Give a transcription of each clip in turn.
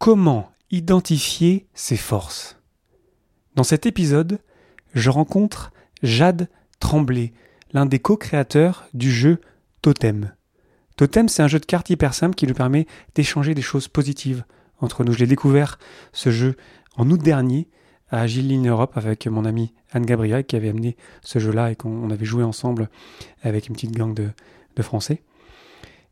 Comment identifier ses forces Dans cet épisode, je rencontre Jade Tremblay, l'un des co-créateurs du jeu Totem. Totem, c'est un jeu de cartes hyper simple qui nous permet d'échanger des choses positives entre nous. Je l'ai découvert, ce jeu, en août dernier, à Agile Europe avec mon ami Anne Gabriel qui avait amené ce jeu-là et qu'on avait joué ensemble avec une petite gang de Français.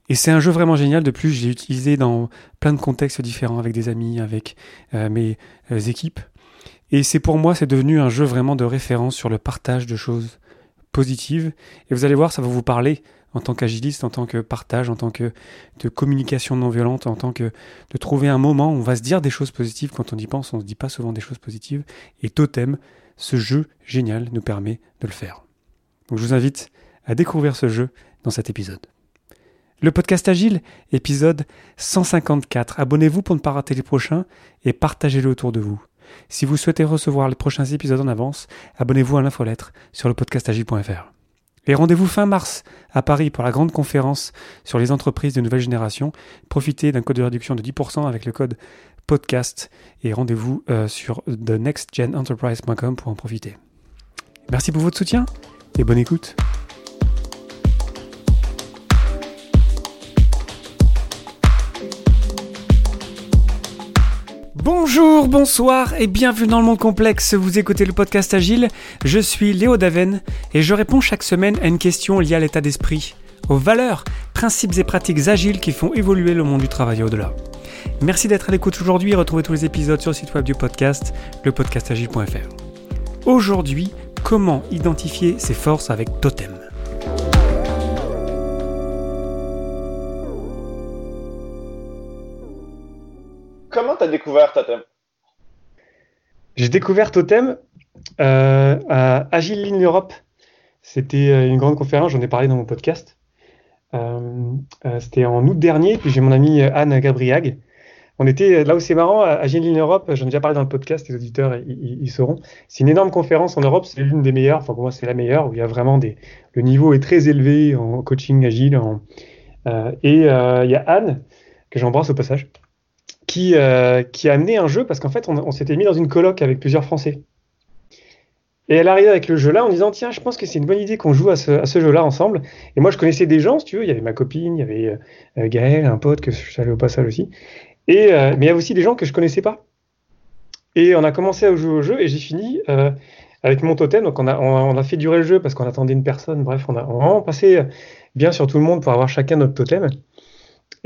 Et c'est un jeu vraiment génial. De plus, j'ai utilisé dans plein de contextes différents avec des amis, avec euh, mes euh, équipes. Et c'est pour moi, c'est devenu un jeu vraiment de référence sur le partage de choses positives. Et vous allez voir, ça va vous parler en tant qu'agiliste, en tant que partage, en tant que de communication non violente, en tant que de trouver un moment où on va se dire des choses positives. Quand on y pense, on ne se dit pas souvent des choses positives. Et Totem, ce jeu génial, nous permet de le faire. Donc je vous invite à découvrir ce jeu dans cet épisode. Le podcast Agile, épisode 154. Abonnez-vous pour ne pas rater les prochains et partagez-le autour de vous. Si vous souhaitez recevoir les prochains épisodes en avance, abonnez-vous à l'infolettre sur le podcastagile.fr. Et rendez-vous fin mars à Paris pour la grande conférence sur les entreprises de nouvelle génération. Profitez d'un code de réduction de 10% avec le code podcast et rendez-vous euh, sur thenextgenenterprise.com pour en profiter. Merci pour votre soutien et bonne écoute. Bonjour, bonsoir et bienvenue dans le monde complexe. Vous écoutez le podcast Agile. Je suis Léo Daven et je réponds chaque semaine à une question liée à l'état d'esprit, aux valeurs, principes et pratiques agiles qui font évoluer le monde du travail au-delà. Merci d'être à l'écoute aujourd'hui et retrouvez tous les épisodes sur le site web du podcast, lepodcastagile.fr. Aujourd'hui, comment identifier ses forces avec Totem? Comment tu as découvert Totem J'ai découvert Totem euh, à Agile Lean Europe. C'était euh, une grande conférence, j'en ai parlé dans mon podcast. Euh, c'était en août dernier, puis j'ai mon ami Anne Gabriag. On était là où c'est marrant, à Agile Lean Europe, j'en ai déjà parlé dans le podcast, les auditeurs ils, sauront. C'est une énorme conférence en Europe, c'est l'une des meilleures, enfin pour moi c'est la meilleure, où il y a vraiment des. Le niveau est très élevé en coaching agile. et il y a Anne, que j'embrasse au passage, qui, euh, qui a amené un jeu parce qu'en fait, on, s'était mis dans une coloc avec plusieurs Français. Et elle arrivait avec le jeu-là en disant Tiens, je pense que c'est une bonne idée qu'on joue à ce, jeu-là ensemble. Et moi, je connaissais des gens, si tu veux. Il y avait ma copine, il y avait euh, Gaël, un pote que je salue au passage aussi. Et, euh, mais il y avait aussi des gens que je connaissais pas. Et on a commencé à jouer au jeu et j'ai fini avec mon totem. Donc, on a, on, a fait durer le jeu parce qu'on attendait une personne. Bref, on a, on a vraiment passé bien sur tout le monde pour avoir chacun notre totem.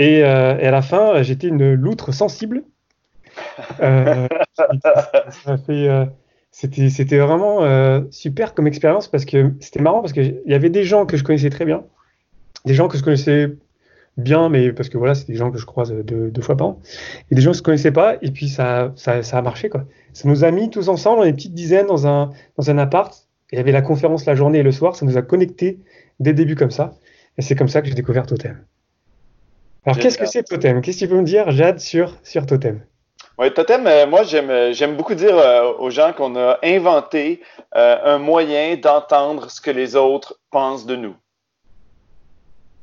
Euh, et, à la fin, j'étais une loutre sensible. Euh, euh, c'était vraiment super comme expérience parce que c'était marrant parce qu'il y avait des gens que je connaissais très bien, des gens que je connaissais bien, mais parce que voilà, c'est des gens que je croise deux, fois par an, et des gens que je ne connaissais pas, et puis ça, ça, a marché. quoi. Ça nous a mis tous ensemble, une petite dizaine dans un, dans un appart, il y avait la conférence la journée et le soir, ça nous a connectés dès le début comme ça, et c'est comme ça que j'ai découvert Totem. Alors, qu'est-ce que c'est Totem? Qu'est-ce que tu peux me dire, Jade, sur, sur Totem? Oui, Totem, euh, moi, j'aime, j'aime beaucoup dire euh, aux gens qu'on a inventé euh, un moyen d'entendre ce que les autres pensent de nous.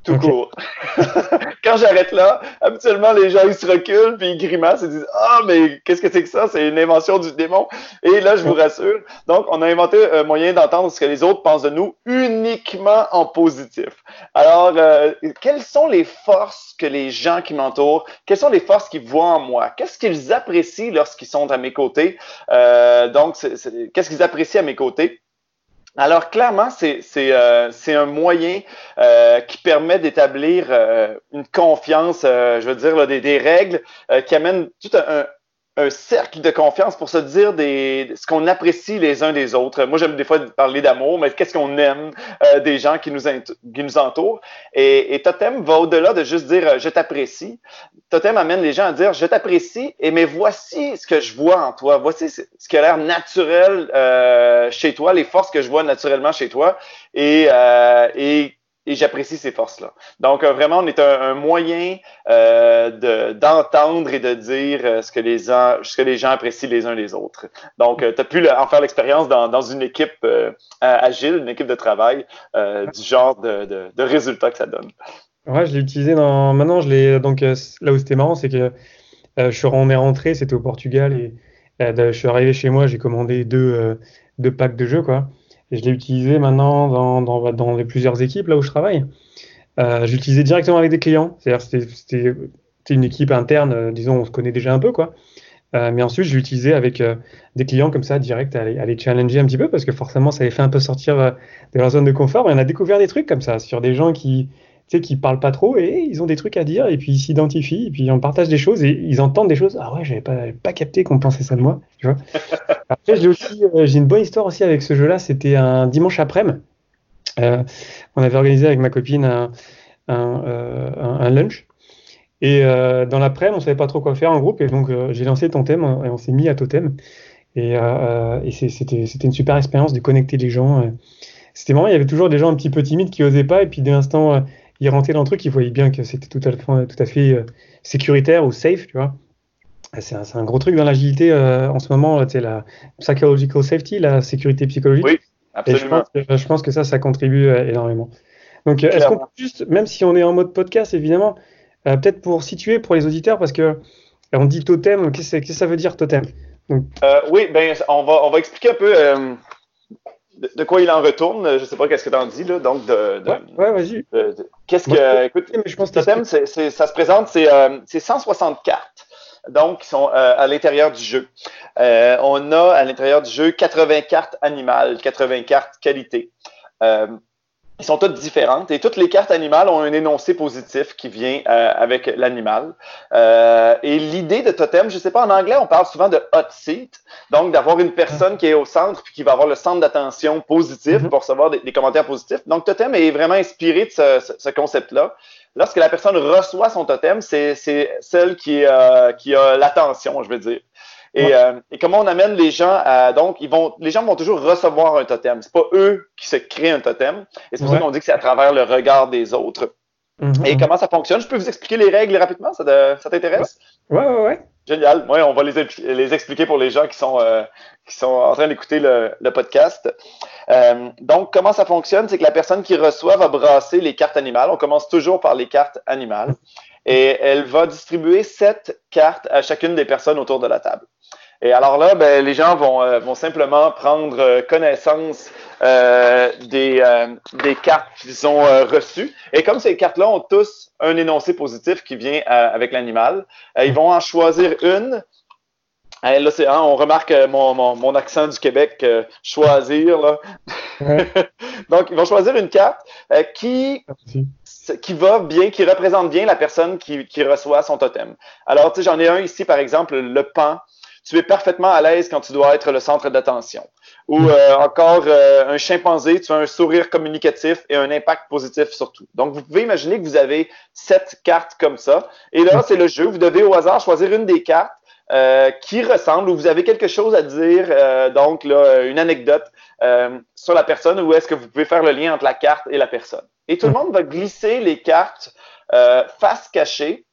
Tout court. Quand j'arrête là, habituellement, les gens, ils se reculent, puis ils grimacent et disent Ah, mais qu'est-ce que c'est que ça? C'est une invention du démon. Et là, je vous rassure. Donc, on a inventé un moyen d'entendre ce que les autres pensent de nous uniquement en positif. Alors, euh, quelles sont les forces que les gens qui m'entourent, quelles sont les forces qu'ils voient en moi? Qu'est-ce qu'ils apprécient lorsqu'ils sont à mes côtés? Euh, Donc, qu'est-ce qu'ils apprécient à mes côtés? Alors clairement, c'est euh, un moyen euh, qui permet d'établir euh, une confiance, je veux dire, des, des, règles qui amènent tout un, un cercle de confiance pour se dire des, ce qu'on apprécie les uns des autres. Moi, j'aime des fois parler d'amour, mais qu'est-ce qu'on aime euh, des gens qui nous, qui nous entourent? Et, et Totem va au-delà de juste dire euh, je t'apprécie. Totem amène les gens à dire je t'apprécie, et mais voici ce que je vois en toi. Voici ce qui a l'air naturel euh, chez toi, les forces que je vois naturellement chez toi. Et, et et j'apprécie ces forces-là. Donc, euh, vraiment, on est un, moyen euh, d'entendre et de dire euh, ce, que les gens, ce que les gens apprécient les uns les autres. Donc, tu as pu en faire l'expérience dans, dans, une équipe agile, une équipe de travail, du genre de, de, résultats que ça donne. Ouais, je l'ai utilisé dans. Maintenant, je l'ai. Donc, là où c'était marrant, c'est que je suis, on est rentré, c'était au Portugal et je suis arrivé chez moi, j'ai commandé deux, deux packs de jeux, quoi. Et je l'ai utilisé maintenant dans, dans, dans, les plusieurs équipes là où je travaille. Euh, J'utilisais directement avec des clients. C'est-à-dire c'était une équipe interne, euh, disons, on se connaît déjà un peu, quoi. Euh, mais ensuite, je l'utilisais avec euh, des clients comme ça, direct, à les, challenger un petit peu, parce que forcément, ça les fait un peu sortir euh, de leur zone de confort. Et on a découvert des trucs comme ça, sur des gens qui, sais, qui parlent pas trop et ils ont des trucs à dire, et puis ils s'identifient, et puis on partage des choses, et ils entendent des choses. Ah ouais, j'avais pas, pas capté qu'on pensait ça de moi, tu vois. Après, j'ai aussi, j'ai une bonne histoire aussi avec ce jeu-là. C'était un dimanche après-midi. on avait organisé avec ma copine un, un, un lunch. Et euh, dans l'après, on savait pas trop quoi faire en groupe, et donc euh, j'ai lancé Totem et on s'est mis à Totem. Et, euh, et c'était une super expérience de connecter les gens. C'était marrant, il y avait toujours des gens un petit peu timides qui osaient pas, et puis dès l'instant, ils rentraient dans le truc, ils voyaient bien que c'était tout à, fait, tout à fait sécuritaire ou safe, tu vois. C'est un, un, gros truc dans l'agilité en ce moment, sais, la psychological safety, la sécurité psychologique. Oui, absolument. je, pense que, je pense que ça, ça contribue énormément. Donc, est-ce qu'on peut juste, même si on est en mode podcast, évidemment, euh, peut-être pour situer pour les auditeurs, parce que euh, on dit totem, qu'est-ce que ça veut dire totem? Euh, Oui, ben, on, va, on va expliquer un peu de, quoi il en retourne. Je ne sais pas qu'est-ce que tu en dis, là. Donc, de. ouais, vas-y. Qu'est-ce que. écoute, je pense totem, ça se présente, c'est 160 cartes donc qui sont à l'intérieur du jeu. on a à l'intérieur du jeu 80 cartes animales, 80 cartes qualité. Ils sont toutes différentes et toutes les cartes animales ont un énoncé positif qui vient euh, avec l'animal. Euh, et l'idée de totem, je sais pas, en anglais, on parle souvent de hot seat, donc d'avoir une personne qui est au centre puis qui va avoir le centre d'attention positif mm-hmm. pour recevoir des, commentaires positifs. Donc totem est vraiment inspiré de ce, ce, concept-là. Lorsque la personne reçoit son totem, c'est celle qui, euh, qui a l'attention, je veux dire. Et, euh, et, comment on amène les gens à donc ils vont les gens vont toujours recevoir un totem. C'est pas eux qui se créent un totem. Et c'est pour ça qu'on dit que c'est à travers le regard des autres. Mm-hmm. Et comment ça fonctionne? Je peux vous expliquer les règles rapidement? Ça, t'intéresse? Ouais. ouais, ouais, Génial. Ouais, on va les, les expliquer pour les gens qui sont euh, qui sont en train d'écouter le, le, podcast. Euh, donc, comment ça fonctionne? C'est que la personne qui reçoit va brasser les cartes animales. On commence toujours par les cartes animales. Et elle va distribuer sept cartes à chacune des personnes autour de la table. Et alors là, ben, les gens vont, euh, vont simplement prendre euh, connaissance euh, des, des cartes qu'ils ont reçues. Et comme ces cartes-là ont tous un énoncé positif qui vient avec l'animal, ils vont en choisir une. là, c'est, hein, on remarque mon, mon, mon, accent du Québec, choisir. Là. Donc, ils vont choisir une carte qui qui va bien, qui représente bien la personne qui, qui reçoit son totem. Alors, tu sais, j'en ai un ici, par exemple, le pan tu es parfaitement à l'aise quand tu dois être le centre d'attention. Ou euh, encore euh, un chimpanzé, tu as un sourire communicatif et un impact positif surtout. Donc, vous pouvez imaginer que vous avez sept cartes comme ça. Et là, c'est le jeu. Vous devez au hasard choisir une des cartes euh, qui ressemble ou vous avez quelque chose à dire, donc là, une anecdote sur la personne ou est-ce que vous pouvez faire le lien entre la carte et la personne. Et tout le monde va glisser les cartes face cachée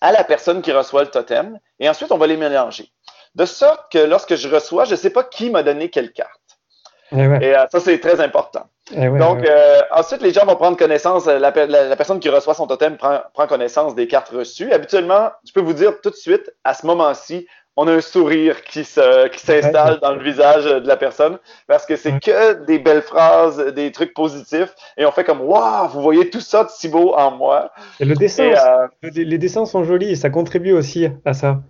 à la personne qui reçoit le totem et ensuite on va les mélanger. De sorte que lorsque je reçois, je ne sais pas qui m'a donné quelle carte. Eh Et, euh, ça, c'est très important. Eh Donc, euh, ensuite, les gens vont prendre connaissance, euh, la, personne qui reçoit son totem prend, connaissance des cartes reçues. Habituellement, je peux vous dire tout de suite, à ce moment-ci, on a un sourire qui s'installe dans le visage de la personne parce que c'est que des belles phrases, des trucs positifs et on fait comme waouh, vous voyez tout ça de si beau en moi. le dessin, les dessins sont jolis et ça contribue aussi à ça.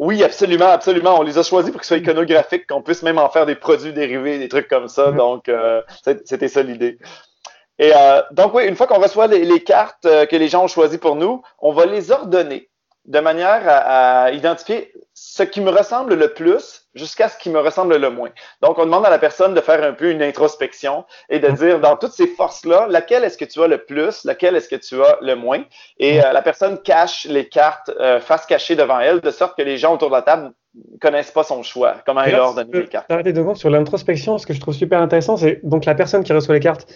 Oui, absolument, absolument. On les a choisis pour qu'ils soient iconographiques, qu'on puisse même en faire des produits dérivés, des trucs comme ça. Donc, euh, c'était ça l'idée. Et euh, donc, oui, une fois qu'on reçoit les, cartes euh, que les gens ont choisies pour nous, on va les ordonner de manière à identifier ce qui me ressemble le plus jusqu'à ce qui me ressemble le moins. Donc, on demande à la personne de faire un peu une introspection et de dire, dans toutes ces forces-là, laquelle est-ce que tu as le plus, laquelle est-ce que tu as le moins? Et euh, la personne cache les cartes euh, face cachée devant elle, de sorte que les gens autour de la table connaissent pas son choix, comment elle leur donne les cartes. Arrêtez de sur l'introspection, ce que je trouve super intéressant, c'est donc la personne qui reçoit les cartes.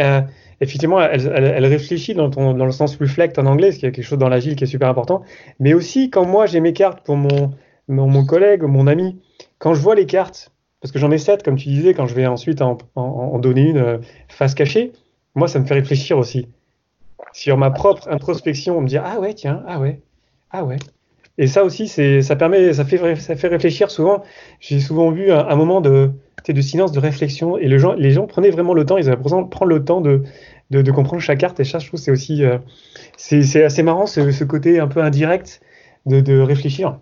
Euh, effectivement, elle, réfléchit dans, ton, dans, le sens reflect en anglais, ce qui est quelque chose dans l'agile qui est super important. Mais aussi, quand moi j'ai mes cartes pour mon, mon, mon collègue, mon ami, quand je vois les cartes, parce que j'en ai sept, comme tu disais, quand je vais ensuite en, donner une euh, face cachée, moi, ça me fait réfléchir aussi. Sur ma propre introspection, on me dit Ah ouais, tiens, ah ouais, ah ouais. Et ça aussi, ça permet, ça fait, ça fait réfléchir souvent. J'ai souvent vu un, moment de, de silence, de réflexion, et les gens, les gens prenaient vraiment le temps. Ils avaient l'impression de prendre le temps de, de, comprendre chaque carte. Et ça, je trouve, c'est aussi, euh, c'est, assez marrant ce, ce, côté un peu indirect de, de réfléchir.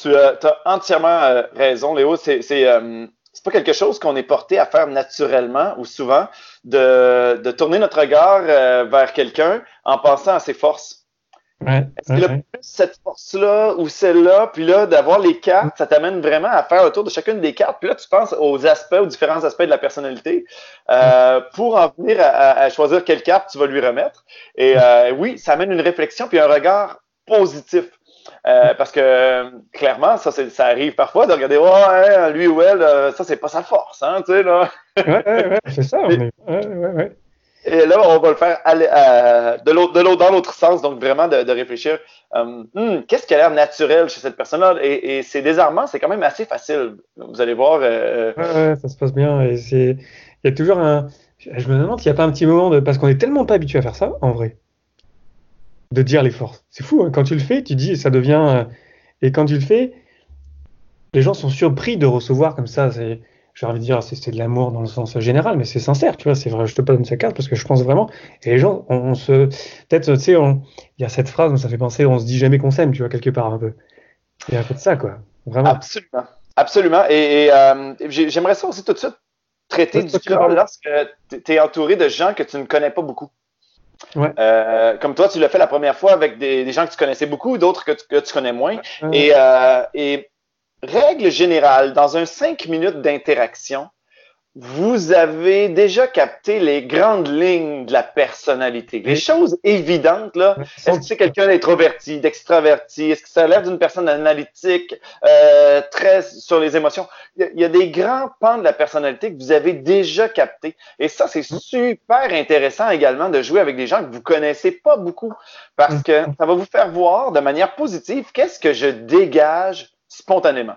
Tu as entièrement euh, raison, Léo. C'est, c'est, euh, c'est pas quelque chose qu'on est porté à faire naturellement ou souvent de, de tourner notre regard vers quelqu'un en pensant à ses forces. Ouais, Est-ce qu'il a plus cette force-là ou celle-là, puis là, d'avoir les cartes, ça t'amène vraiment à faire le tour de chacune des cartes, puis là, tu penses aux aspects, aux différents aspects de la personnalité, euh, pour en venir à, choisir quelle carte tu vas lui remettre. Et euh, oui, ça amène une réflexion puis un regard positif. Euh, parce que clairement, ça, ça arrive parfois de regarder, ouais, lui ou elle, ça, c'est pas sa force, hein, tu sais, là. ouais, ouais, ouais, c'est ça. On est... ouais, ouais, ouais. Et là, on va le faire aller, euh, de l'autre, dans l'autre sens, donc vraiment de, de réfléchir. Euh, hmm, qu'est-ce qui a l'air naturel chez cette personne-là? Et, et c'est désarmant, c'est quand même assez facile. Vous allez voir. Euh, ouais, ça se passe bien. Et c'est, il y a toujours un. Je me demande s'il n'y a pas un petit moment de, parce qu'on est tellement pas habitué à faire ça, en vrai, de dire les forces. C'est fou. Hein. Quand tu le fais, tu dis, ça devient. Et quand tu le fais, les gens sont surpris de recevoir comme ça. C'est j'ai envie de dire, c'est de l'amour dans le sens général, mais c'est sincère, tu vois, c'est vrai, je te donne sa carte parce que je pense vraiment, et les gens, on, se, peut-être, tu sais, il y a cette phrase, ça fait penser, on se dit jamais qu'on s'aime, tu vois, quelque part un peu. Il y a un peu de ça, quoi, vraiment. Absolument, absolument, et, euh, j'aimerais ça aussi tout de suite traiter du cas lorsque tu es entouré de gens que tu ne connais pas beaucoup. Ouais. Euh, comme toi, tu l'as fait la première fois avec des, gens que tu connaissais beaucoup, d'autres que, que, tu connais moins. Et, euh, et règle générale, dans un cinq minutes d'interaction, vous avez déjà capté les grandes lignes de la personnalité. Les choses évidentes, là. Est-ce que c'est quelqu'un d'introverti, d'extraverti? Est-ce que ça a l'air d'une personne analytique, euh, très sur les émotions? Il y, a, des grands pans de la personnalité que vous avez déjà capté. Et ça, c'est mmh. super intéressant également de jouer avec des gens que vous connaissez pas beaucoup parce mmh. que ça va vous faire voir de manière positive qu'est-ce que je dégage spontanément.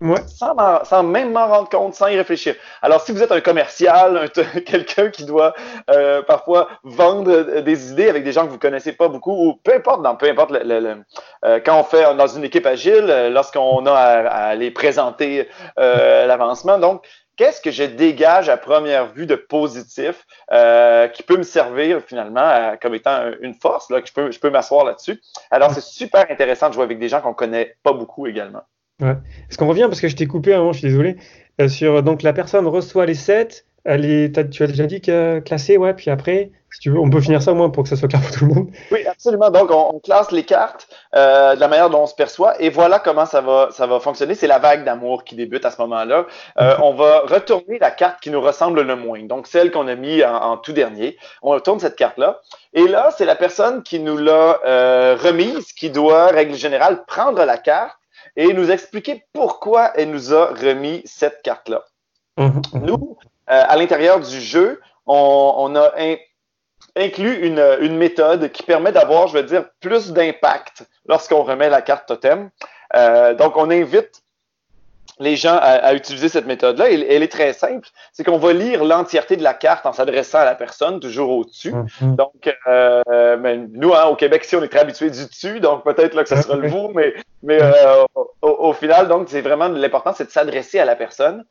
Ouais. Sans, sans, même m'en rendre compte, sans y réfléchir. Alors, si vous êtes un commercial, quelqu'un qui doit euh, parfois vendre des idées avec des gens que vous connaissez pas beaucoup, ou peu importe, dans peu importe, le, euh, quand on fait dans une équipe agile, euh, lorsqu'on a à, à, aller présenter l'avancement, donc qu'est-ce que je dégage à première vue de positif qui peut me servir finalement comme étant une force, là, que je peux, je peux m'asseoir là-dessus? Alors, c'est super intéressant de jouer avec des gens qu'on connaît pas beaucoup également. Ouais. Est-ce qu'on revient parce que je t'ai coupé avant, je suis désolé. Euh, sur donc la personne reçoit les 7, elle est, tu as déjà dit que classé, ouais, puis après, si tu veux, on peut finir ça au moins pour que ça soit clair pour tout le monde. Oui, absolument. Donc, on, classe les cartes euh, de la manière dont on se perçoit et voilà comment ça va, ça va fonctionner. C'est la vague d'amour qui débute à ce moment-là. Euh, on va retourner la carte qui nous ressemble le moins, donc celle qu'on a mis en, tout dernier. On retourne cette carte-là. Et là, c'est la personne qui nous l'a euh, remise qui doit, règle générale, prendre la carte et nous expliquer pourquoi elle nous a remis cette carte-là. Mhm. Nous, euh, à l'intérieur du jeu, on, a inclus une, méthode qui permet d'avoir, je veux dire, plus d'impact lorsqu'on remet la carte totem. Euh, donc, on invite les gens à, utiliser cette méthode-là. Elle, elle, est très simple. C'est qu'on va lire l'entièreté de la carte en s'adressant à la personne, toujours au-dessus. Mhm. Donc, euh, ben, nous, hein, au Québec, si on est très habitué du dessus, donc peut-être là que ça sera le vous, mais, mais euh, au, au, final, donc, c'est vraiment l'important, c'est de s'adresser à la personne.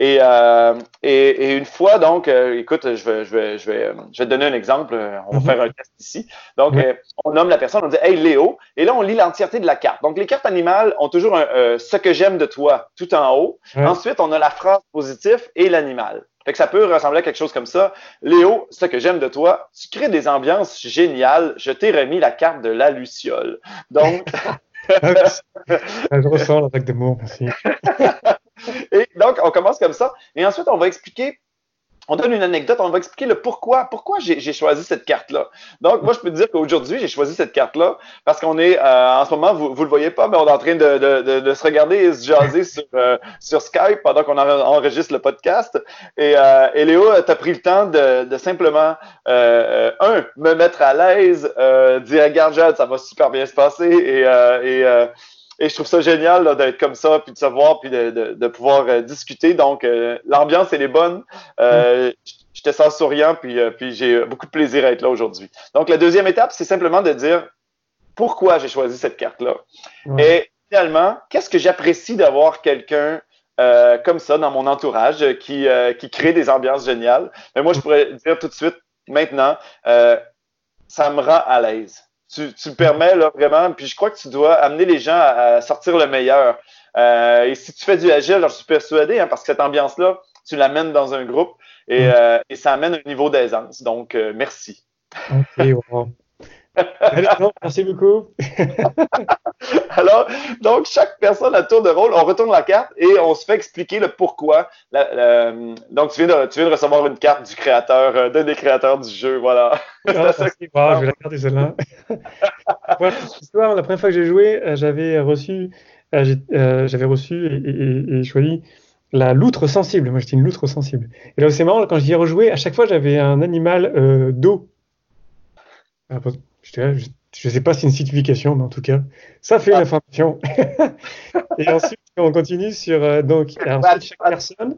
Et, euh, et, et, une fois, donc, euh, écoute, je vais, je, vais, je, vais, euh, je vais te donner un exemple. On va mhm. faire un test ici. Donc, on nomme la personne, on dit Hey Léo. Et là, on lit l'entièreté de la carte. Donc, les cartes animales ont toujours un, ce que j'aime de toi tout en haut. Ensuite, on a la phrase positive et l'animal. Fait que ça peut ressembler à quelque chose comme ça. Léo, ce que j'aime de toi, tu crées des ambiances géniales. Je t'ai remis la carte de la Luciole. Donc. je ressens l'attaque de mots, merci. Et donc, on commence comme ça. Et ensuite, on va expliquer on donne une anecdote, on va expliquer le pourquoi, pourquoi j'ai choisi cette carte-là. Donc, moi, je peux te dire qu'aujourd'hui, j'ai choisi cette carte-là parce qu'on est, euh, en ce moment, vous, vous le voyez pas, mais on est en train de, se regarder et se jaser sur, euh, Skype pendant qu'on enregistre le podcast. Et, euh, Léo, tu as pris le temps de, simplement, un, me mettre à l'aise, dire, regarde, Jade, ça va super bien se passer et et je trouve ça génial d'être comme ça, puis de se voir, puis de, de, de pouvoir euh, discuter. Donc, euh, l'ambiance, elle est bonne. Euh, Je te sens souriant, puis, euh, puis j'ai beaucoup de plaisir à être là aujourd'hui. Donc, la deuxième étape, c'est simplement de dire pourquoi j'ai choisi cette carte-là. Et finalement, qu'est-ce que j'apprécie d'avoir quelqu'un euh, comme ça dans mon entourage qui, euh, qui crée des ambiances géniales? Mais moi, je pourrais dire tout de suite, maintenant, euh, ça me rend à l'aise. Tu, tu permets là, vraiment, puis je crois que tu dois amener les gens à, sortir le meilleur. Euh, et si tu fais du agile, je suis persuadé, hein, parce que cette ambiance-là, tu l'amènes dans un groupe et, mm. euh, et ça amène un niveau d'aisance. Donc, euh, merci. Ok, wow. Merci beaucoup. Alors, donc, chaque personne à tour de rôle, on retourne la carte et on se fait expliquer le pourquoi. donc, tu viens, de, tu viens de recevoir une carte du créateur, euh, d'un des créateurs du jeu, voilà. Ah, ça qui ah, je vais la garder celle-là. la première fois que j'ai joué, euh, j'avais reçu, euh, j'avais reçu et, choisi la loutre sensible. Moi, j'étais une loutre sensible. Et là, c'est marrant, quand j'y ai rejoué, à chaque fois, j'avais un animal d'eau. Je ne sais pas si c'est une signification, mais en tout cas, ça fait une ah. information. et ensuite, on continue sur euh, donc ensuite, chaque personne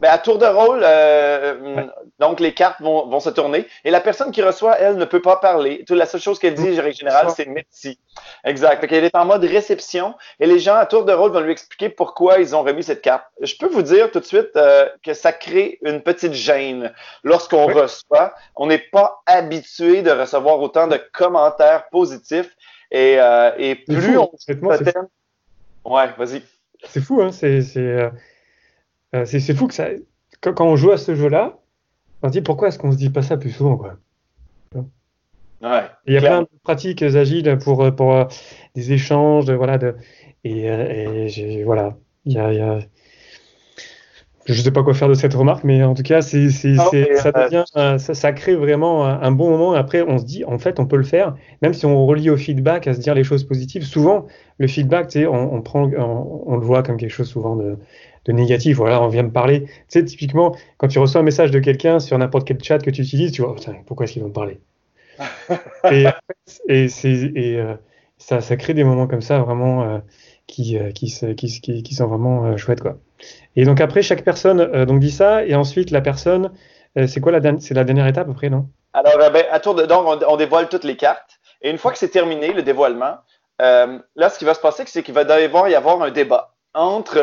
ben, à tour de rôle, euh, donc les cartes vont, vont, se tourner et la personne qui reçoit, elle, ne peut pas parler. Toute la seule chose qu'elle dit, en général, c'est merci. Exact. Elle est en mode réception et les gens à tour de rôle vont lui expliquer pourquoi ils ont remis cette carte. Je peux vous dire tout de suite euh, que ça crée une petite gêne lorsqu'on reçoit. On n'est pas habitué de recevoir autant de commentaires positifs et, euh, et plus on Ouais, vas-y. C'est fou, hein. C'est euh, euh, c'est fou que ça. Quand, on joue à ce jeu-là, on se dit pourquoi est-ce qu'on se dit pas ça plus souvent, quoi? Ouais, il y a plein de pratiques agiles pour, pour euh, des échanges, voilà, de, et, et voilà, il y a, y a je sais pas quoi faire de cette remarque, mais en tout cas, c'est, c'est, ça, euh, devient, ça, ça, crée vraiment un, bon moment. Après, on se dit, en fait, on peut le faire, même si on relie au feedback, à se dire les choses positives. Souvent, le feedback, tu sais, on, on prend, on, le voit comme quelque chose souvent de, de négatif. Voilà, on vient me parler. Tu sais, typiquement, quand tu reçois un message de quelqu'un sur n'importe quel chat que tu utilises, tu vois, pourquoi est-ce qu'il va me parler? Et, et, c'est, et euh, ça, ça crée des moments comme ça, vraiment, euh, qui, qui, qui, sont vraiment chouettes, quoi. Et donc après, chaque personne euh, donc dit ça, et ensuite la personne, euh, c'est quoi la, c'est la dernière étape après, non? Alors, euh, ben, à tour de donc, on, dévoile toutes les cartes, et une fois que c'est terminé, le dévoilement, là, ce qui va se passer, c'est qu'il va y avoir un débat entre,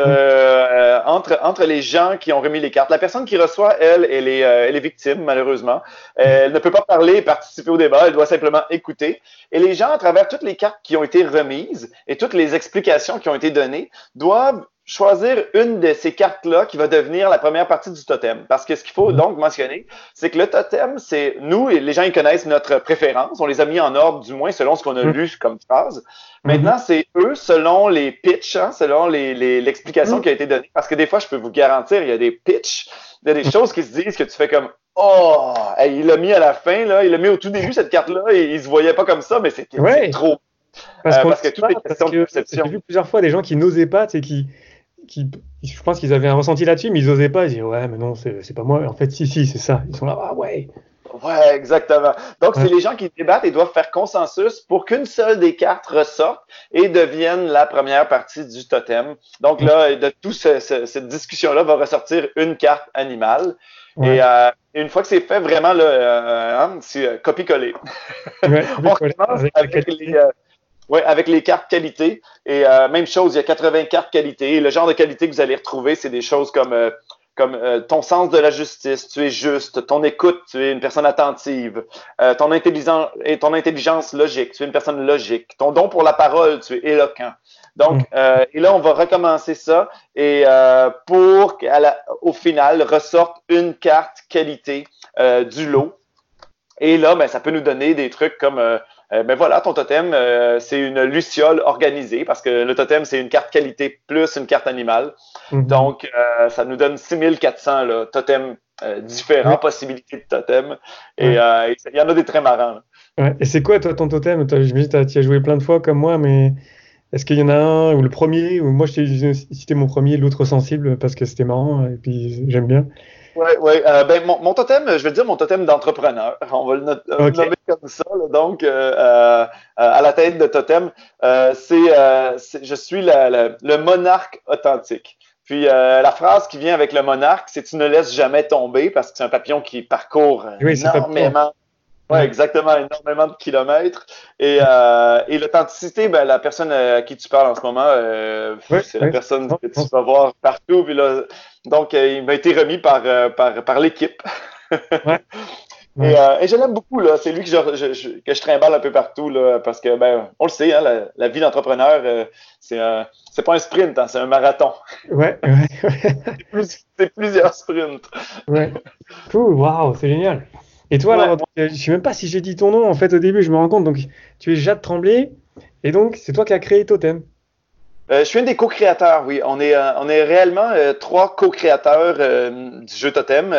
entre, entre les gens qui ont remis les cartes. La personne qui reçoit, elle, elle est, elle est victime, malheureusement. Elle ne peut pas parler et participer au débat, elle doit simplement écouter. Et les gens, à travers toutes les cartes qui ont été remises et toutes les explications qui ont été données, doivent choisir une de ces cartes-là qui va devenir la première partie du totem. Parce que ce qu'il faut mhm. donc mentionner, c'est que le totem, c'est nous, et les gens ils connaissent notre préférence. On les a mis en ordre, du moins selon ce qu'on a lu comme phrase. Mhm. Maintenant, c'est eux selon les pitchs, hein, selon l'explication les, qui a été donnée. Parce que des fois, je peux vous garantir, il y a des pitchs, il y a des choses qui se disent que tu fais comme Oh, il l'a mis à la fin, là, il l'a mis au tout début, cette carte-là, et il se voyait pas comme ça, mais c'était trop. Parce, euh, que tout est question de perception. J'ai vu plusieurs fois des gens qui n'osaient pas, tu sais, qui, qui, je pense qu'ils avaient un ressenti là-dessus, mais ils osaient pas. Ils disaient, ouais, mais non, c'est pas moi. En fait, si, si, c'est ça. Ils sont là, ah ouais. Ouais, exactement. Donc, c'est les gens qui débattent et doivent faire consensus pour qu'une seule des cartes ressorte et devienne la première partie du totem. Donc là, de toute cette discussion-là va ressortir une carte animale. Et euh, une fois que c'est fait, vraiment, là, euh, hein, c'est euh, copier-coller. Ouais, On commence avec, les, oui, avec les cartes qualité. Et euh, même chose, il y a 80 cartes qualité. le genre de qualité que vous allez retrouver, c'est des choses comme, euh, comme euh, ton sens de la justice, tu es juste, ton écoute, tu es une personne attentive, ton, intelligence, et ton intelligence logique, tu es une personne logique, ton don pour la parole, tu es éloquent. Donc, mm. et là, on va recommencer ça et pour qu'au final ressorte une carte qualité du lot. Et là, ben, ça peut nous donner des trucs comme euh, ben voilà, ton totem, euh, c'est une luciole organisée parce que le totem, c'est une carte qualité plus une carte animale. Mhm. Donc, euh, ça nous donne 6400 là, totems différents, possibilités de totem. Et il y en a des très marrants. Et c'est quoi, toi, ton totem? Je me dis, tu as joué plein de fois comme moi, mais est-ce qu'il y en a un, ou le premier, ou moi, je cité mon premier, l'autre sensible, parce que c'était marrant, et puis j'aime bien. Oui, oui. Euh, ben, mon, mon, totem, je vais dire mon totem d'entrepreneur. On va le, euh, nommer comme ça. donc, euh, à la tête de totem, c'est je suis le monarque authentique. Puis la phrase qui vient avec le monarque, c'est tu ne laisses jamais tomber parce que c'est un papillon qui parcourt énormément Oui, exactement, énormément de kilomètres. Et, euh, et l'authenticité, ben, la personne à qui tu parles en ce moment, euh, c'est la personne que tu vas voir partout. Puis là, donc, euh, il m'a été remis par, euh, par, par l'équipe. ouais. Et, euh, et, je l'aime beaucoup, là. C'est lui que je, que je trimballe un peu partout, là, parce que, ben, on le sait, hein, la, la vie d'entrepreneur, euh, c'est c'est pas un sprint, hein, c'est un marathon. Ouais, ouais, c'est plusieurs sprints. Ouais. Cool, waouh, c'est génial. Et toi, alors, je sais même pas si j'ai dit ton nom, en fait, au début, je me rends compte. Donc, tu es Jade Tremblay, et donc, c'est toi qui as créé Totem. Euh, je suis un des co-créateurs, oui. On est, euh, on est réellement euh, trois co-créateurs du jeu Totem.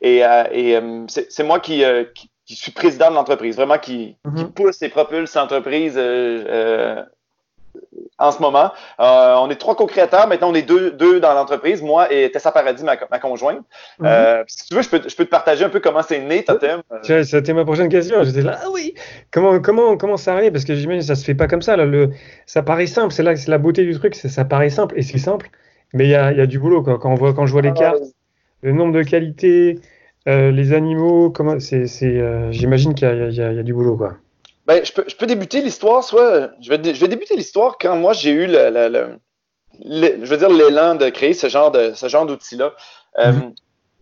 et, et c'est moi qui, qui, suis président de l'entreprise, vraiment qui, qui, mm-hmm. pousse et propulse l'entreprise en ce moment. Euh, on est trois co-créateurs. Maintenant, on est deux, deux dans l'entreprise, moi et Tessa Paradis, ma, ma conjointe. Mhm. euh, si tu veux, je peux, je peux, te partager un peu comment c'est né, Totem. C'était ma prochaine question. J'étais là, ah oui, comment, comment, comment ça arrive? Parce que j'imagine que ça se fait pas comme ça. Là. Le, ça paraît simple. C'est là c'est la beauté du truc. Ça paraît simple et c'est simple. Mais il y a, y a, du boulot. Quoi. Quand, on voit, quand je vois les ah, cartes, le nombre de qualités, euh, les animaux, comment, c'est, euh, j'imagine qu'il y, y, y a, du boulot. Quoi. Ben, je, peux, je peux débuter l'histoire, soit. Je vais, je vais débuter l'histoire quand moi j'ai eu le, le, le, je veux dire l'élan de créer ce genre de ce genre d'outil-là. Euh, mm-hmm.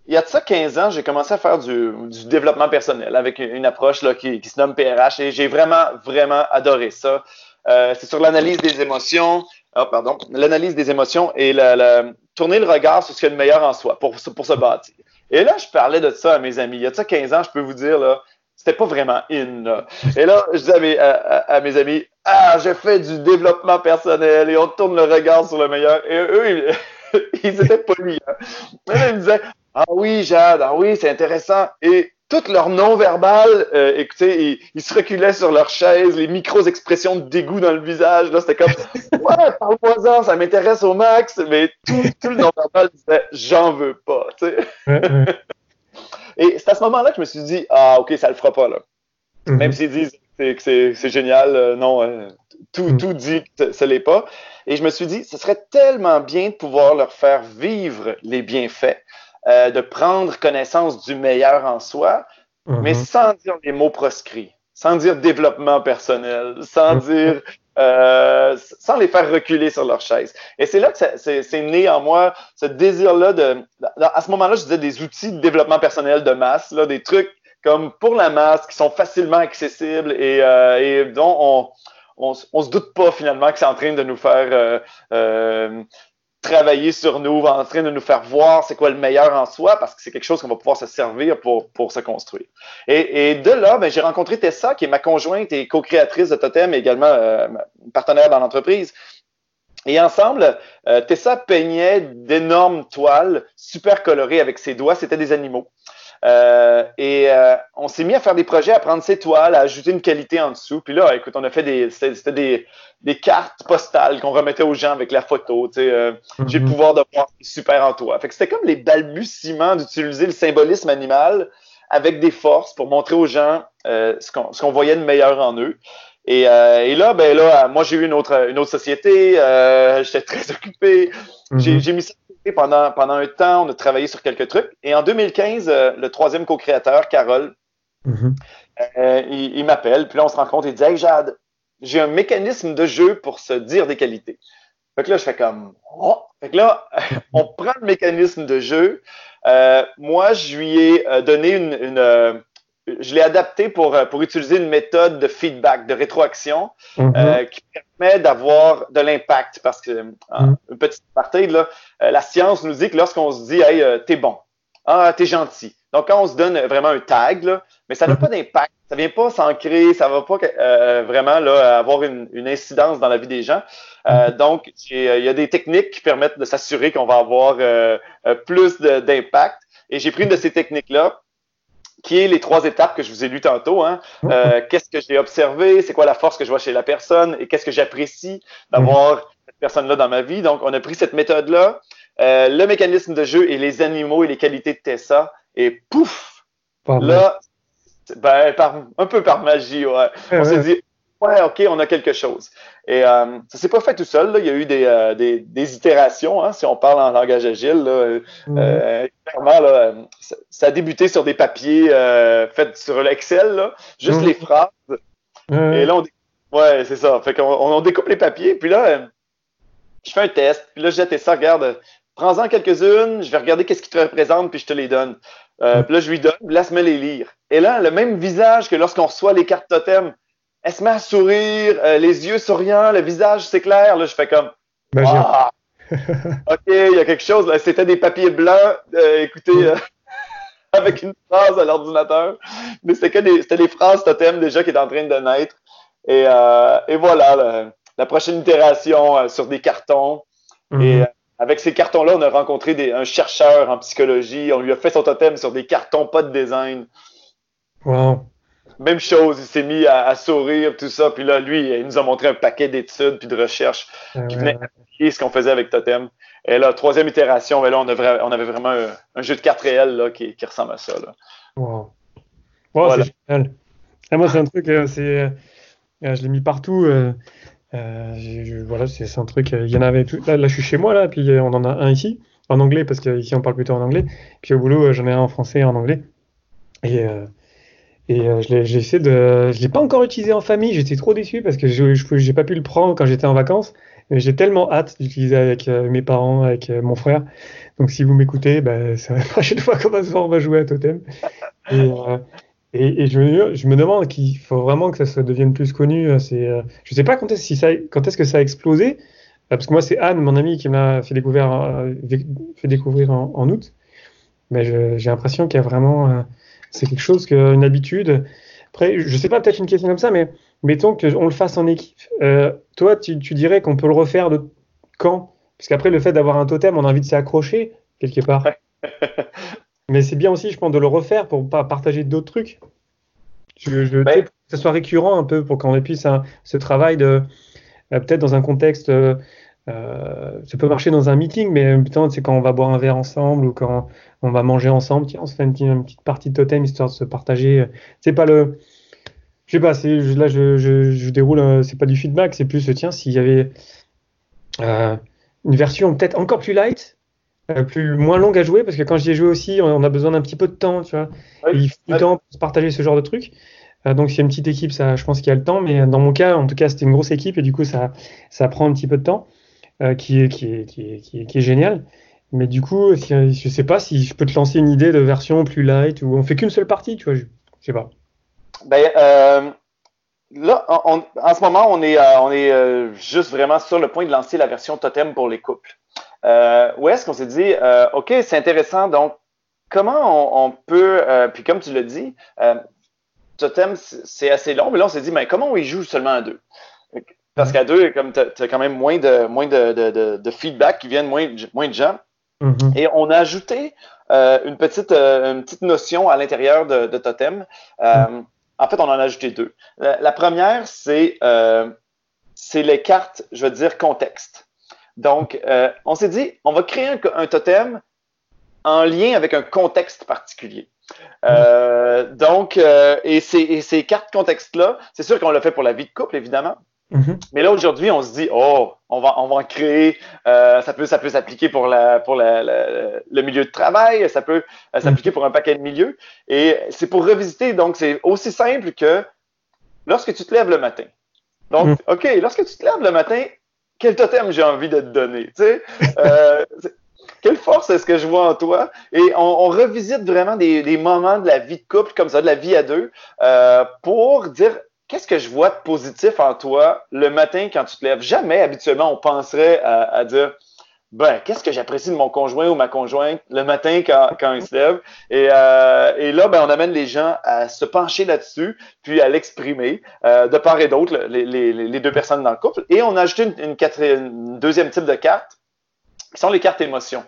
il y a de ça 15 ans, j'ai commencé à faire du, du, développement personnel avec une approche là, qui, qui se nomme PRH et j'ai vraiment, vraiment adoré ça. Euh, c'est sur l'analyse des émotions, oh, pardon, l'analyse des émotions et la, la, tourner le regard sur ce qu'il y a de meilleur en soi pour, pour se bâtir. Et là, je parlais de ça à mes amis. Il y a de ça 15 ans, je peux vous dire, là, c'était pas vraiment in. Là. Et là, je disais à mes, amis, ah, j'ai fait du développement personnel et on tourne le regard sur le meilleur. Et eux, ils, étaient polis. Hein. ils me disaient, ah oui, Jade, ah oui, c'est intéressant. Et tout leur non-verbal, euh, écoutez, ils, se reculaient sur leur chaise, les micro-expressions de dégoût dans le visage. Là, c'était comme, ouais, parle-moi-en, ça m'intéresse au max. Mais tout le non-verbal disait, j'en veux pas. Et c'est à ce moment-là que je me suis dit, ah, OK, ça le fera pas, là. Mhm. Même s'ils disent que c'est génial, euh, non, euh, tout, mhm. tout dit que ce l'est pas. Et je me suis dit, ce serait tellement bien de pouvoir leur faire vivre les bienfaits, euh, de prendre connaissance du meilleur en soi, mais mhm. sans dire les mots proscrits, sans dire développement personnel, sans dire euh, sans les faire reculer sur leur chaise. Et c'est là que c'est né en moi ce désir-là de. À ce moment-là, je disais des outils de développement personnel de masse, là, des trucs comme pour la masse qui sont facilement accessibles et, euh, et dont on, on, on, se doute pas finalement que c'est en train de nous faire euh, euh travailler sur nous, en train de nous faire voir c'est quoi le meilleur en soi, parce que c'est quelque chose qu'on va pouvoir se servir pour, pour se construire. Et, de là, ben, j'ai rencontré Tessa, qui est ma conjointe et co-créatrice de Totem, et également euh, partenaire dans l'entreprise. Et ensemble, euh, Tessa peignait d'énormes toiles super colorées avec ses doigts. C'était des animaux. Euh, et euh, on s'est mis à faire des projets, à prendre ces toiles, à ajouter une qualité en dessous. Puis là, écoute, on a fait des, c'était des, des cartes postales qu'on remettait aux gens avec la photo. Tu sais, euh, j'ai le mhm. pouvoir de voir super en toi. Fait que c'était comme les balbutiements d'utiliser le symbolisme animal avec des forces pour montrer aux gens ce qu'on ce qu'on voyait de meilleur en eux. Et, et, là, ben là, moi j'ai eu une autre une autre société, j'étais très occupé. J'ai mhm. mis ça pendant, pendant un temps, on a travaillé sur quelques trucs. Et en 2015, euh, le troisième co-créateur, Carole, mm-hmm. euh, il, m'appelle, puis là, on se rencontre et il dit Hey, Jade, j'ai un mécanisme de jeu pour se dire des qualités. Fait que là, je fais comme oh! Fait que là, on prend le mécanisme de jeu. Euh, moi, je lui ai donné une, une je l'ai adapté pour, euh, pour utiliser une méthode de feedback, de rétroaction, mhm. euh, qui permet d'avoir de l'impact. Parce que, mm une petite partie, là, euh, la science nous dit que lorsqu'on se dit, hey, t'es bon, ah, t'es gentil. Donc, quand on se donne vraiment un tag, là, mais ça n'a mhm. pas d'impact. Ça vient pas s'ancrer, ça va pas vraiment là, avoir une, une, incidence dans la vie des gens. Mhm. donc, il y a des techniques qui permettent de s'assurer qu'on va avoir plus d'impact. Et j'ai pris une de ces techniques-là qui est les trois étapes que je vous ai lues tantôt. Hein. Euh, qu'est-ce que j'ai observé, c'est quoi la force que je vois chez la personne? Et qu'est-ce que j'apprécie d'avoir cette personne-là dans ma vie? Donc, on a pris cette méthode-là, euh, le mécanisme de jeu et les animaux et les qualités de Tessa, et pouf! là, ben, par, un peu par magie, ouais. on s'est dit, ouais, OK, on a quelque chose. Et euh, ça s'est pas fait tout seul. Là. Il y a eu des, euh, des, des itérations, hein, si on parle en langage agile. Là. Mm. Euh, clairement, là, ça, a débuté sur des papiers faits sur l'Excel, juste mm. les phrases. Et là, on, ouais, c'est ça. Fait qu'on on, découpe les papiers, puis là, je fais un test, puis là, je jette ça, regarde, prends-en quelques-unes, je vais regarder qu'est-ce qui te représente, puis je te les donne. Euh, puis là, je lui donne, laisse-moi les lire. Et là, le même visage que lorsqu'on reçoit les cartes totem, elle se met à sourire, euh, les yeux souriants, le visage s'éclaire. Là, je fais comme ah! OK, il y a quelque chose. Là. C'était des papiers blancs, euh, écoutez, euh, avec une phrase à l'ordinateur. Mais c'était que des, c'était des phrases totem déjà qui étaient en train de naître. Et, et voilà, la, prochaine itération sur des cartons. Et mm-hmm. avec ces cartons-là, on a rencontré des, un chercheur en psychologie. On lui a fait son totem sur des cartons, pas de design. Wow même chose, il s'est mis à, sourire, tout ça. Puis là, lui, il nous a montré un paquet d'études puis de recherches ah qui venaient appliquer ce qu'on faisait avec Totem. Et là, troisième itération, mais là, on, avait vraiment un, jeu de cartes réel là, qui, ressemble à ça. Là. Wow. wow c'est génial. Ah, moi, c'est un truc, euh, c'est, euh, je l'ai mis partout. Euh, voilà, c'est un truc, il y en avait tout. Là, là, je suis chez moi, là, puis on en a un ici, en anglais, parce qu'ici, on parle plutôt en anglais. Puis au boulot, j'en ai un en français et en anglais. Et et euh, je l'ai essayé de. Je l'ai pas encore utilisé en famille, j'étais trop déçu parce que je n'ai pas pu le prendre quand j'étais en vacances. Mais j'ai tellement hâte d'utiliser avec euh, mes parents, avec euh, mon frère. Donc si vous m'écoutez, bah, c'est la prochaine fois qu'on va se voir, on va jouer à Totem. Et, et, et je, me, je, me, demande qu'il faut vraiment que ça devienne plus connu. C'est, je sais pas quand est-ce si est-ce que ça a explosé. Parce que moi, c'est Anne, mon amie, qui m'a fait découvrir, fait découvrir en, en août. Mais j'ai l'impression qu'il y a vraiment c'est quelque chose, une habitude. Après, je sais pas, peut-être une question comme ça, mais mettons qu'on le fasse en équipe. Euh, toi, tu, dirais qu'on peut le refaire de quand? Parce qu'après, le fait d'avoir un totem, on a envie de s'y accrocher, quelque part. mais c'est bien aussi, je pense, de le refaire pour pas partager d'autres trucs. Je, je que ce soit récurrent un peu pour qu'on puisse un, ce travail de euh, peut-être dans un contexte euh, euh, ça peut marcher dans un meeting, mais c'est quand on va boire un verre ensemble ou quand on va manger ensemble, tiens, on se fait une, petite partie de totem histoire de se partager. C'est pas le. Je sais pas, là je, je, je déroule, euh, c'est pas du feedback, c'est plus, tiens, s'il y avait euh, une version peut-être encore plus light, plus moins longue à jouer, parce que quand j'y ai joué aussi, on, a besoin d'un petit peu de temps, tu vois. il faut du temps pour se partager ce genre de trucs. donc, c'est une petite équipe, ça, je pense qu'il y a le temps, mais dans mon cas, en tout cas, c'était une grosse équipe et du coup, ça, ça prend un petit peu de temps. Euh, qui, est, qui, est, qui, est, qui, est, génial. Mais du coup, si, je sais pas si je peux te lancer une idée de version plus light ou on fait qu'une seule partie, tu vois, je, sais pas. Ben, euh, là, en ce moment, on est, euh, on est juste vraiment sur le point de lancer la version totem pour les couples. Où est-ce qu'on s'est dit, OK, c'est intéressant, donc comment on, on peut, puis comme tu l'as dit, totem, c'est assez long, mais là, on s'est dit, mais comment on y joue seulement à deux? Parce qu'à deux, comme tu as, quand même moins de, moins de, de, de, feedback qui viennent, moins, moins de gens. Mm-hmm. Et on a ajouté euh, une, petite, euh, une petite notion à l'intérieur de, de, Totem. Euh, mm. En fait, on en a ajouté deux. La, première, c'est c'est les cartes, je veux dire, contexte. Donc, on s'est dit, on va créer un, un, totem en lien avec un contexte particulier. Mm. donc, et, ces, et ces cartes contexte-là, c'est sûr qu'on l'a fait pour la vie de couple, évidemment. Mm-hmm. Mais là, aujourd'hui, on se dit, oh, on va, on va en créer, euh, ça peut, ça peut s'appliquer pour, la, pour la, le milieu de travail, ça peut euh, s'appliquer pour un paquet de milieux. Et c'est pour revisiter, donc c'est aussi simple que lorsque tu te lèves le matin. Donc, mm. OK, lorsque tu te lèves le matin, quel totem j'ai envie de te donner? Tu sais, euh, quelle force est-ce que je vois en toi? Et on, on revisite vraiment des, des, moments de la vie de couple comme ça, de la vie à deux, euh, pour dire qu'est-ce que je vois de positif en toi le matin quand tu te lèves? Jamais, habituellement, on penserait à, dire, ben, qu'est-ce que j'apprécie de mon conjoint ou ma conjointe le matin quand, il se lève? Et, euh, et là, ben, on amène les gens à se pencher là-dessus, puis à l'exprimer euh, de part et d'autre, les, deux personnes dans le couple. Et on a ajouté une, une deuxième type de carte, qui sont les cartes émotions.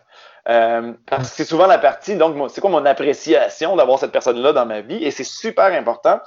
Euh, parce que c'est souvent la partie, donc c'est quoi mon appréciation d'avoir cette personne-là dans ma vie? Et c'est super important.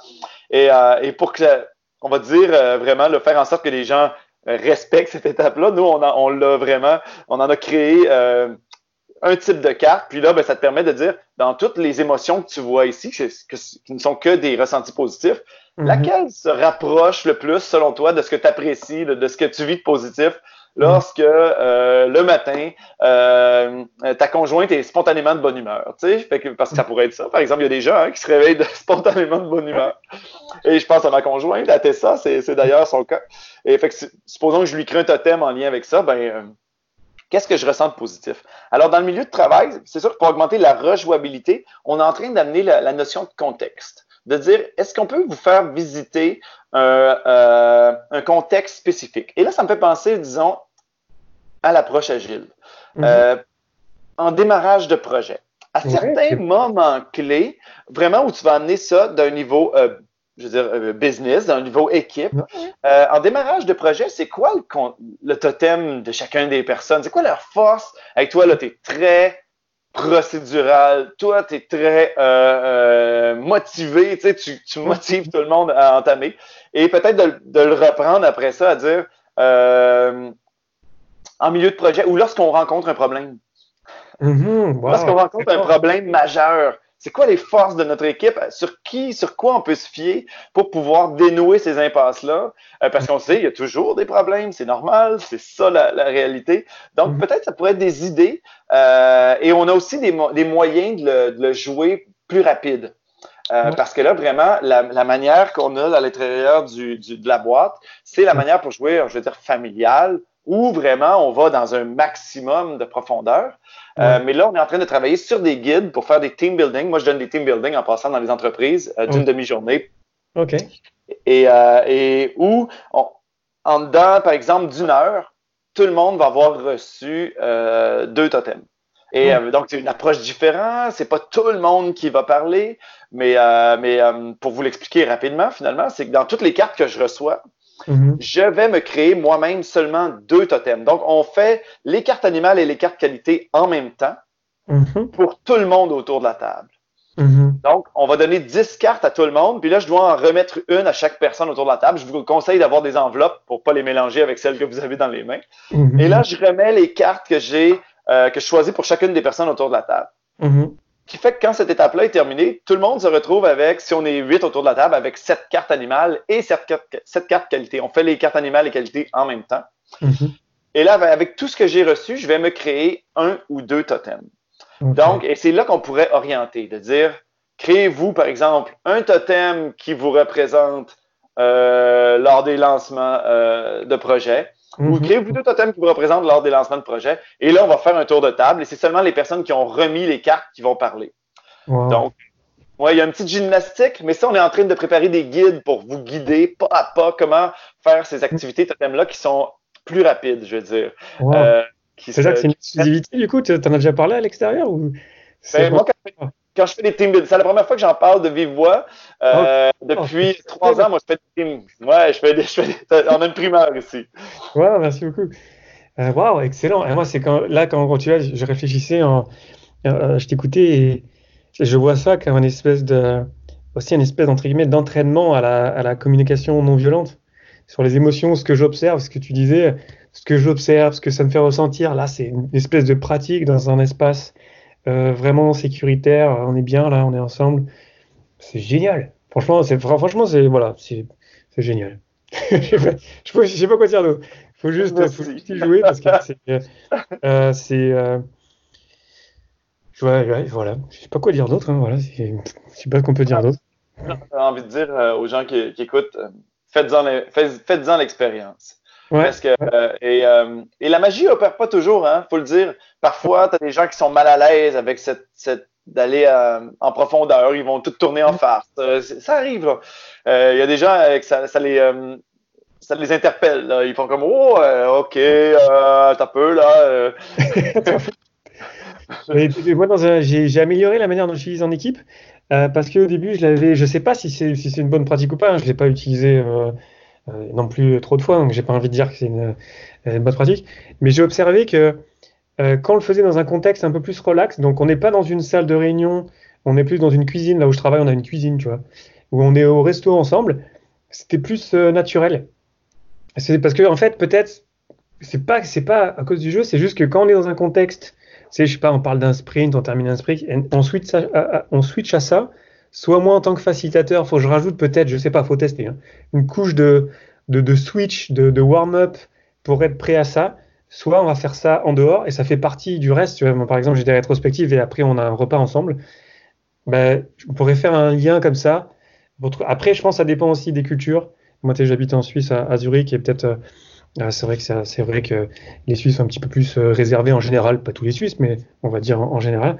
Et, euh, et pour que, on va dire euh, vraiment, le faire en sorte que les gens respectent cette étape-là, nous, on, on l'a vraiment, on en a créé un type de carte. Puis là, ben, ça te permet de dire, dans toutes les émotions que tu vois ici, qui ne sont que des ressentis positifs, Mhm. Laquelle se rapproche le plus, selon toi, de ce que tu apprécies, de, ce que tu vis de positif lorsque euh, le matin, euh, ta conjointe est spontanément de bonne humeur? Tu sais, parce que ça pourrait être ça. Par exemple, il y a des gens hein, qui se réveillent spontanément de bonne humeur. Et je pense à ma conjointe, à Tessa, c'est d'ailleurs son cas. Et fait que, supposons que je lui crée un totem en lien avec ça, ben, euh, qu'est-ce que je ressens de positif? Alors, dans le milieu de travail, c'est sûr que pour augmenter la rejouabilité, on est en train d'amener la notion de contexte de dire est-ce qu'on peut vous faire visiter euh, un contexte spécifique? Et là, ça me fait penser, disons, à l'approche agile. Mhm. Euh, en démarrage de projet. À certains moments clés, vraiment où tu vas amener ça d'un niveau, euh, je veux dire, business, d'un niveau équipe. en démarrage de projet, c'est quoi le, le, totem de chacun des personnes? C'est quoi leur force? Avec toi, là, tu es très procédural. Toi, tu es très euh, euh, motivé, tu, sais, tu, tu motives tout le monde à entamer. Et peut-être de, de, le reprendre après ça à dire euh, en milieu de projet ou lorsqu'on rencontre un problème. Mm-hmm. Lorsqu'on rencontre un problème majeur, c'est quoi les forces de notre équipe? Sur qui, sur quoi on peut se fier pour pouvoir dénouer ces impasses-là? Euh, parce qu'on sait, il y a toujours des problèmes, c'est normal, c'est ça la, réalité. Donc, mhm. peut-être ça pourrait être des idées. Euh, et on a aussi des, moyens de le, jouer plus rapide. Euh, parce que là, vraiment, la, manière qu'on a à l'intérieur de la boîte, c'est la manière pour jouer, je veux dire, familiale, où vraiment on va dans un maximum de profondeur. Euh, mais là, on est en train de travailler sur des guides pour faire des team building. Moi, je donne des team building en passant dans les entreprises euh, d'une demi-journée. OK. Et, euh, et où, en dedans, par exemple, d'une heure, tout le monde va avoir reçu deux totems. Et donc, c'est une approche différente. C'est pas tout le monde qui va parler, mais, mais pour vous l'expliquer rapidement, finalement, c'est que dans toutes les cartes que je reçois, Mhm. Je vais me créer moi-même seulement deux totems. Donc, on fait les cartes animales et les cartes qualité en même temps mhm. pour tout le monde autour de la table. Mhm. Donc, on va donner 10 cartes à tout le monde, puis là, je dois en remettre une à chaque personne autour de la table. Je vous conseille d'avoir des enveloppes pour pas les mélanger avec celles que vous avez dans les mains. Et là, je remets les cartes que j'ai, euh, que je choisis pour chacune des personnes autour de la table qui fait que quand cette étape-là est terminée, tout le monde se retrouve avec, si on est huit autour de la table, avec sept cartes animales et sept cartes, qualité. On fait les cartes animales et qualité en même temps. Mm-hmm. Et là, avec tout ce que j'ai reçu, je vais me créer un ou deux totems. Donc, et c'est là qu'on pourrait orienter, de dire, créez-vous, par exemple, un totem qui vous représente euh, lors des lancements euh, de projets vous mhm. créez-vous deux totems qui vous représentent lors des lancements de projet. Et là, on va faire un tour de table et c'est seulement les personnes qui ont remis les cartes qui vont parler. Donc, ouais, il y a une petite gymnastique, mais ça, on est en train de préparer des guides pour vous guider pas à pas comment faire ces activités totems-là qui sont plus rapides, je veux dire. Euh, c'est ça que c'est une exclusivité, du coup, tu en as déjà parlé à l'extérieur ou... Ben, moi, quand je fais des team building, c'est la première fois que j'en parle de vive voix. Euh, oh. depuis trois ans, moi, je fais des team. Ouais, je fais des, je fais des, on a une primeur ici. Ouais, merci beaucoup. Euh, wow, excellent. Et moi, c'est quand, là, quand, tu vois, je réfléchissais, en, euh, je t'écoutais et je vois ça comme une espèce de, aussi une espèce, entre guillemets, d'entraînement à la, à la communication non violente sur les émotions, ce que j'observe, ce que tu disais, ce que j'observe, ce que ça me fait ressentir. Là, c'est une espèce de pratique dans un espace euh, vraiment sécuritaire. On est bien là, on est ensemble. C'est génial. Franchement, c'est franchement c'est voilà, c'est génial. je sais, sais pas quoi dire d'autre. Faut juste, faut juste y jouer parce que c'est euh, euh, ouais, voilà. Je sais pas quoi dire d'autre. Hein, voilà, je sais pas ce qu'on peut dire d'autre. J'ai envie de dire aux gens qui, qui écoutent, faites-en faites l'expérience. Parce que, euh, et, euh, et, la magie opère pas toujours, hein, faut le dire. Parfois, tu as des gens qui sont mal à l'aise avec cette, cette d'aller euh, en profondeur, ils vont tout tourner en farce. ça arrive. Il y a des gens que ça, ça les ça les interpelle. Là. Ils font comme oh ok, t'as peu là. moi, j'ai amélioré la manière dont j'utilise en équipe parce qu'au début, je l'avais, je sais pas si c'est si une bonne pratique ou pas. Hein, je l'ai pas utilisé euh, non plus trop de fois, donc j'ai pas envie de dire que c'est une, euh, bonne pratique. Mais j'ai observé que euh, quand on le faisait dans un contexte un peu plus relax, donc on n'est pas dans une salle de réunion, on est plus dans une cuisine, là où je travaille, on a une cuisine, tu vois, où on est au resto ensemble, c'était plus naturel. C'est parce que en fait, peut-être, c'est pas, c'est pas à cause du jeu, c'est juste que quand on est dans un contexte, c'est, je sais pas, on parle d'un sprint, on termine un sprint, on switch, à, on switch à ça, soit moi en tant que facilitateur, faut que je rajoute peut-être, je sais pas, faut tester, hein, une couche de, de, switch, de, warm-up pour être prêt à ça. Soit on va faire ça en dehors et ça fait partie du reste. Tu vois, par exemple, j'ai des rétrospectives et après on a un repas ensemble. Ben, je pourrais faire un lien comme ça. Après, je pense que ça dépend aussi des cultures. Moi, j'habite en Suisse, à, Zurich, et peut-être, euh, ah, c'est vrai que c'est vrai que les Suisses sont un petit peu plus euh, réservés en général, pas tous les Suisses, mais on va dire en général.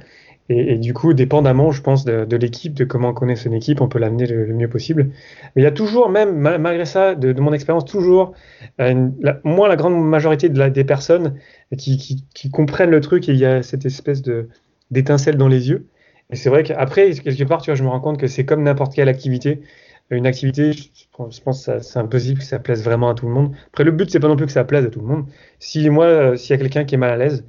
Et, du coup, dépendamment, je pense, de, l'équipe, de comment on connaît son équipe, on peut l'amener le, mieux possible. Mais il y a toujours, même malgré ça, de, mon expérience, toujours, euh, la, moi, la grande majorité des personnes qui, comprennent le truc et il y a cette espèce d'étincelle dans les yeux. Et c'est vrai qu'après, quelque part, tu vois, je me rends compte que c'est comme n'importe quelle activité. Une activité, je pense que c'est impossible que ça plaise vraiment à tout le monde. Après, le but, c'est pas non plus que ça plaise à tout le monde. Si moi, euh, s'il y a quelqu'un qui est mal à l'aise,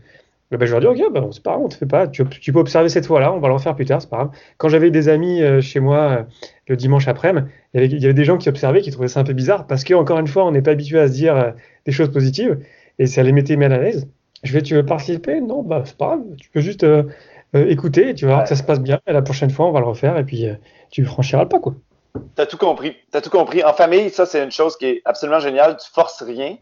ben, je leur dis, ok, ben, c'est pas grave, on te fait pas. Tu, peux observer cette fois-là, on va le refaire plus tard, c'est pas grave. Quand j'avais des amis euh, chez moi euh, le dimanche après-midi, il, y avait des gens qui observaient, qui trouvaient ça un peu bizarre, parce qu'encore une fois, on n'est pas habitué à se dire euh, des choses positives, et ça les mettait mal à l'aise. Je vais, tu veux participer? Non, bah, c'est pas grave, tu peux juste écouter, et tu vas voir que ça se passe bien, et la prochaine fois, on va le refaire, et puis tu franchiras le pas, quoi. T'as tout compris. T'as tout compris. En famille, ça, c'est une chose qui est absolument géniale. Tu forces rien.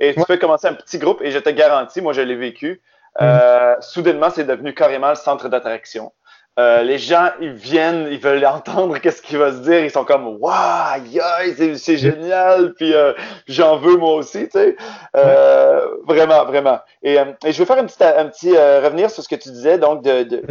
Et tu peux commencer un petit groupe, et je te garantis, moi, je l'ai vécu. Euh, soudainement, c'est devenu carrément le centre d'attraction. Euh, les gens, ils viennent, ils veulent entendre qu'est-ce qu'il va se dire. Ils sont comme, waouh, c'est génial, puis euh, j'en veux moi aussi, tu sais. Euh, vraiment, vraiment. Et, et, je vais faire un petit, un petit revenir sur ce que tu disais, donc de, de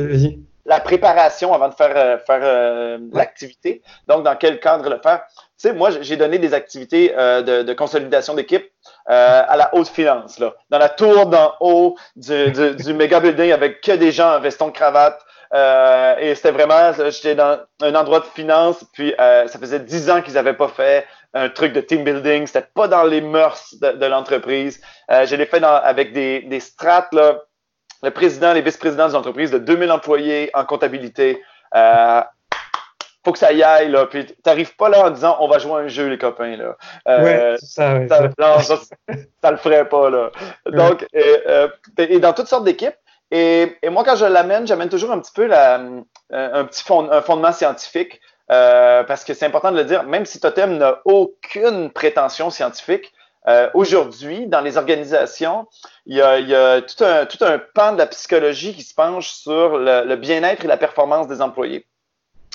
la préparation avant de faire, faire l'activité. Donc, dans quel cadre le faire? Sais, moi, j'ai donné des activités de, de consolidation d'équipe euh, à la haute finance, là, dans la tour d'en haut du, du, du méga building avec que des gens en veston de cravate. Euh, et c'était vraiment, j'étais dans un endroit de finance, puis euh, ça faisait dix ans qu'ils n'avaient pas fait un truc de team building, c'était pas dans les mœurs de, de l'entreprise. Euh, je l'ai fait dans, avec des, des strates, là, le président, les vice-présidents des entreprises de 2000 employés en comptabilité. Euh, faut que ça y aille, là. Puis t'arrives pas là en disant on va jouer un jeu, les copains, là. Euh, ouais, ça, ouais, ça, non, ça, ça, le ferait pas, là. Donc, et, euh, et dans toutes sortes d'équipes. Et, et, moi, quand je l'amène, j'amène toujours un petit peu la, euh, un petit fond, un fondement scientifique. Euh, parce que c'est important de le dire, même si Totem n'a aucune prétention scientifique, euh, aujourd'hui, dans les organisations, il y a, il y a tout, un, tout, un, pan de la psychologie qui se penche sur le, le bien-être et la performance des employés.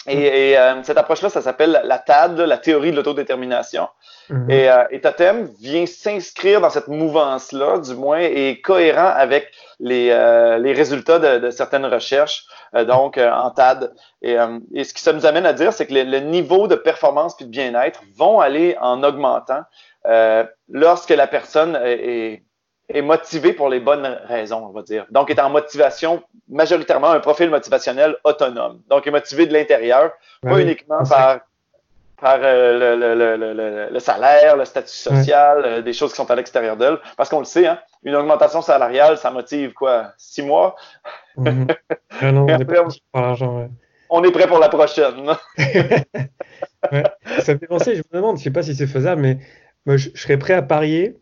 Et, euh, cette approche-là, ça s'appelle la TAD, la théorie de l'autodétermination. Mhm. Et, euh, et, Totem vient s'inscrire dans cette mouvance-là, du moins, et cohérent avec les, euh, les résultats de, de, certaines recherches, euh, donc en TAD. Et, et, ce que ça nous amène à dire, c'est que le, le, niveau de performance puis de bien-être vont aller en augmentant lorsque la personne est, est motivé pour les bonnes raisons, on va dire. Donc, est en motivation, majoritairement un profil motivationnel autonome. Donc, est motivé de l'intérieur, pas uniquement par, par euh, le, le, le, le, salaire, le statut social, euh, des choses qui sont à l'extérieur d'elle. Parce qu'on le sait, hein, une augmentation salariale, ça motive quoi? Six mois? Mhm. Ah non, on, est prêt pour l'argent, ouais. on est prêt pour la prochaine. ouais. Ça me fait penser, je me demande, je sais pas si c'est faisable, mais moi, je serais prêt à parier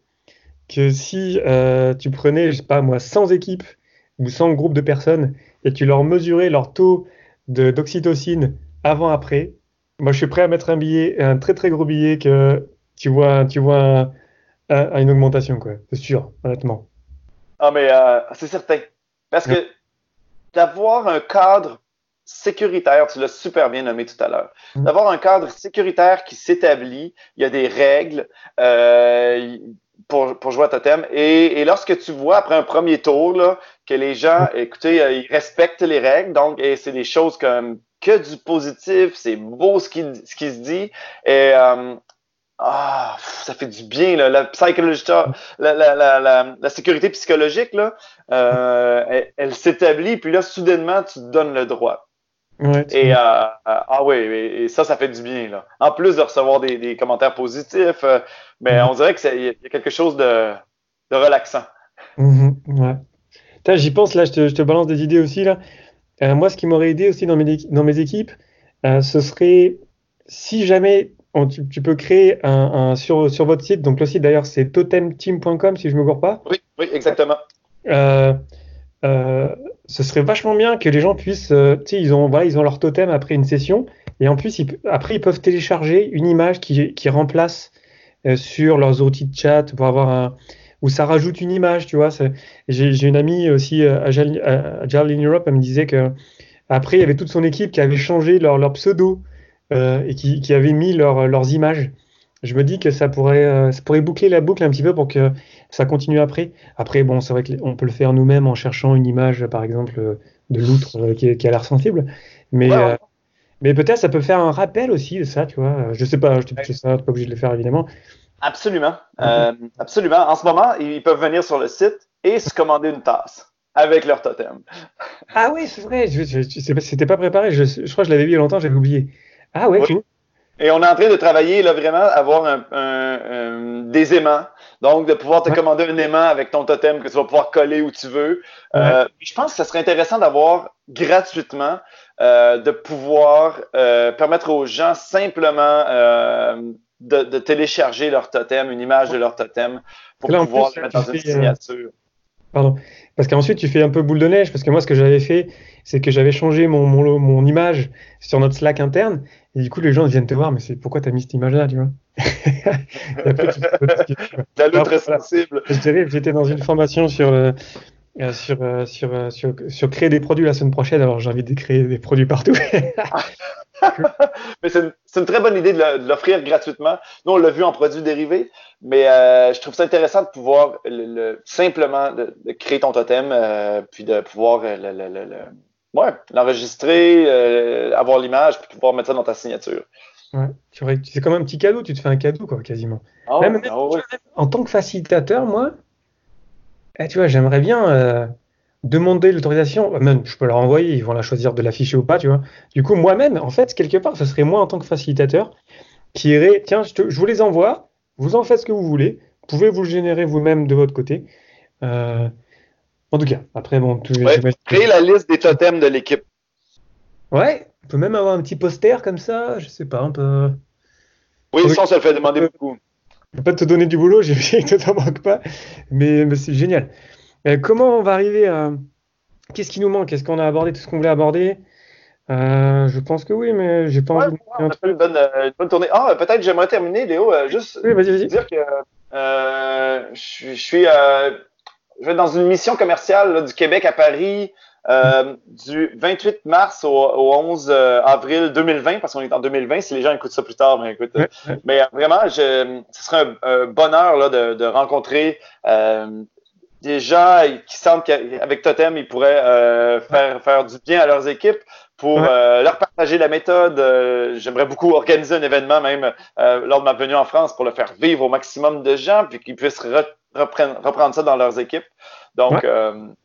que si euh, tu prenais, je sais pas moi, 100 équipes ou 100 groupes de personnes et tu leur mesurais leur taux d'oxytocine avant-après, moi je suis prêt à mettre un billet, un très très gros billet que tu vois, tu vois une augmentation, quoi. C'est sûr, honnêtement. Ah, mais euh, c'est certain. Parce que d'avoir un cadre sécuritaire, tu l'as super bien nommé tout à l'heure, mm. d'avoir un cadre sécuritaire qui s'établit, il y a des règles, euh, pour, pour jouer à Totem. Et, et, lorsque tu vois après un premier tour là, que les gens, écoutez, euh, ils respectent les règles, donc et c'est des choses comme que du positif, c'est beau ce qui, ce qui se dit. Et euh, ah, ça fait du bien, là. La, psychologie, la, la, la, sécurité psychologique, là, euh, elle, elle s'établit, puis là, soudainement, tu te donnes le droit. Ouais, et euh, ah oui, et, ça, ça fait du bien. Là. En plus de recevoir des, des commentaires positifs, euh, mais mm-hmm. on dirait qu'il y, a quelque chose de, de relaxant. Mm-hmm, ouais. J'y pense, là, je te, je te, balance des idées aussi. Là. Euh, moi, ce qui m'aurait aidé aussi dans mes, dans mes équipes, euh, ce serait si jamais on, tu, tu, peux créer un, un, sur, sur votre site, donc le site d'ailleurs c'est totemteam.com si je me gourre pas. Oui, oui, exactement. Euh, euh, ce serait vachement bien que les gens puissent, euh, tu sais, ils ont, voilà, ils ont leur totem après une session, Et en plus, après, ils peuvent télécharger une image qui, qui remplace euh, sur leurs outils de chat pour avoir un. où ça rajoute une image, tu vois. J'ai une amie aussi, à Agile in Europe, elle me disait que après, il y avait toute son équipe qui avait changé leur, pseudo et qui, qui avait mis leur, leurs images je me dis que ça pourrait, euh, ça pourrait boucler la boucle un petit peu pour que ça continue après. Après, bon, c'est vrai qu'on peut le faire nous-mêmes en cherchant une image, par exemple, de l'outre euh, qui, qui, a l'air sensible. Mais, euh, mais peut-être ça peut faire un rappel aussi de ça, tu vois. Je sais pas, je sais ça, pas obligé de le faire évidemment. Absolument. absolument. En ce moment, ils peuvent venir sur le site et se commander une tasse avec leur totem. Ah oui, c'est vrai. Je, je, C'était pas préparé. Je, je, crois que je l'avais vu il y a longtemps, j'avais oublié. Ah ouais, oui. Et on est en train de travailler là, vraiment avoir un, un, des aimants. Donc, de pouvoir te commander un aimant avec ton totem que tu vas pouvoir coller où tu veux. Euh, je pense que ça serait intéressant d'avoir gratuitement, euh, de pouvoir euh, permettre aux gens simplement de, de, télécharger leur totem, une image de leur totem, pour pouvoir le mettre dans une signature. Pardon. Parce qu'ensuite, tu fais un peu boule de neige. Parce que moi, ce que j'avais fait, c'est que j'avais changé mon, mon, mon, image sur notre Slack interne. Et du coup, les gens viennent te voir, mais c'est pourquoi tu as mis cette image-là, tu vois? La loutre sensible. Je dirais, j'étais dans une formation sur, euh, euh, sur, euh, sur, sur, sur, créer des produits la semaine prochaine, alors j'ai envie de créer des produits partout. mais c'est une, une, très bonne idée de l'offrir gratuitement. Nous, on l'a vu en produits dérivés, mais je trouve ça intéressant de pouvoir le, simplement de, créer ton totem, puis de pouvoir ouais, l'enregistrer, euh, avoir l'image, puis pouvoir mettre ça dans ta signature. Ouais, c'est comme un petit cadeau, tu te fais un cadeau, quoi, quasiment. Ah même, ah en tant que facilitateur, moi, eh, tu vois, j'aimerais bien demander l'autorisation, même je peux leur envoyer, ils vont la choisir de l'afficher ou pas, tu vois. Du coup, moi-même, en fait, quelque part, ce serait moi en tant que facilitateur qui irait, tiens, je, je vous les envoie, vous en faites ce que vous voulez. Vous pouvez vous le générer vous-même de votre côté. Euh, en tout cas, après, bon, tout, créer la liste des totems de l'équipe. Ouais, on peut même avoir un petit poster comme ça, je sais pas, un peu. Oui, ça, ça le fait demander beaucoup. Je peux pas te donner du boulot, j'ai vu que t'en manques pas, mais, mais c'est génial. Euh, comment on va arriver à. Qu'est-ce qui nous manque? Est-ce qu'on a abordé tout ce qu'on voulait aborder? Euh, je pense que oui, mais j'ai pas envie de. On a une bonne, euh, une bonne tournée. Ah, peut-être j'aimerais terminer, Léo, euh, juste oui, vas -y, vas -y. dire que euh, je, je suis je vais être dans une mission commerciale là, du Québec à Paris euh, du 28 mars au, au 11 avril 2020, parce qu'on est en 2020. Si les gens écoutent ça plus tard, mais écoute. Mais vraiment, je, ce serait un, un bonheur là, de, de rencontrer des gens qui sentent qu'avec Totem, ils pourraient faire, faire du bien à leurs équipes pour euh, leur partager la méthode. Euh, j'aimerais beaucoup organiser un événement même euh, lors de ma venue en France pour le faire vivre au maximum de gens, puis qu'ils puissent reprendre, ça dans leurs équipes. Donc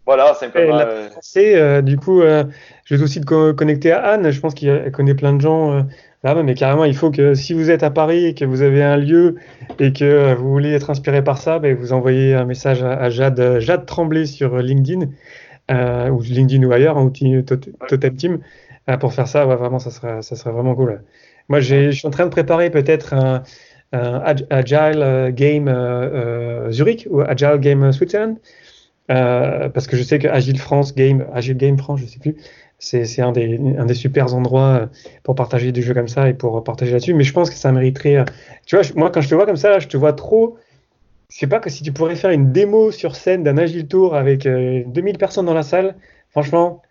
voilà, simplement. C'est du coup, je vais aussi te connecter à Anne. Je pense qu'elle connaît plein de gens là mais carrément, il faut que si vous êtes à Paris et que vous avez un lieu et que vous voulez être inspiré par ça, ben, vous envoyez un message à, Jade, Jade Tremblay sur LinkedIn. ou LinkedIn ou ailleurs, un outil Totem Team. Pour faire ça, vraiment, ça serait, ça serait vraiment cool. Moi, je suis en train de préparer peut-être un, Agile euh, Game euh, euh, Zurich ou Agile Game Switzerland. parce que je sais que Agile France Game, Agile Game France, je sais plus, c'est un des, un des super endroits pour partager des jeux comme ça et pour partager là-dessus. Mais je pense que ça mériterait. Tu vois, moi, quand je te vois comme ça, je te vois trop. Je sais pas que si tu pourrais faire une démo sur scène d'un Agile Tour avec 2000 personnes dans la salle, franchement,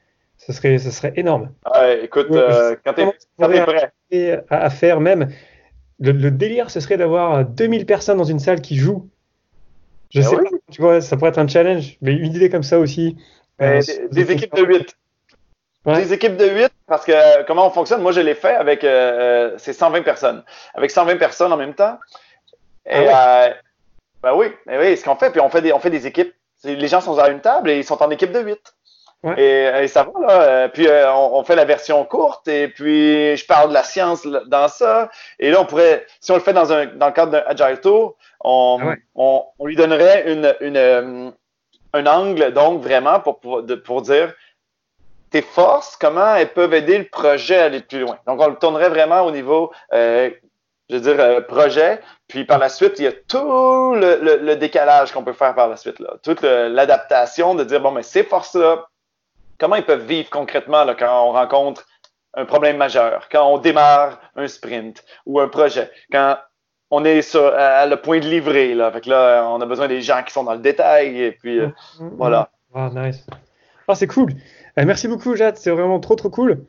ce serait, ce serait énorme. Ouais, écoute, euh, quand t'es prêt. À, faire même, le, délire, ce serait d'avoir 2000 personnes dans une salle qui jouent. Je ben sais pas, tu vois, ça pourrait être un challenge, mais une idée comme ça aussi. Euh, des, équipes de 8. Des équipes de 8, parce que euh, comment on fonctionne, moi je l'ai fait avec euh, c'est 120 personnes. Avec 120 personnes en même temps. Et ah ben oui, ben oui, ce qu'on fait, puis on fait des, on fait des équipes. Les gens sont à une table et ils sont en équipe de 8. Et, ça va, là. Euh, puis euh, on, fait la version courte et puis je parle de la science dans ça. Et là, on pourrait, si on le fait dans, un, dans le cadre d'un Agile Tour, on, ah on, on, lui donnerait une, une, euh, un angle, donc vraiment, pour, pour, pour dire tes forces, comment elles peuvent aider le projet à aller plus loin. Donc, on le tournerait vraiment au niveau, euh, je veux dire, projet. Puis par la suite, il y a tout le, le, le décalage qu'on peut faire par la suite, là. toute l'adaptation de dire, bon, mais ces forces-là, comment ils peuvent vivre concrètement là, quand on rencontre un problème majeur, quand on démarre un sprint ou un projet, quand on est sur, à le point de livrer. Là. Fait là, on a besoin des gens qui sont dans le détail. Et puis, euh, mm, mm, voilà. Ah, nice. Ah, c'est cool. Euh, merci beaucoup, Jade. C'est vraiment trop, trop cool.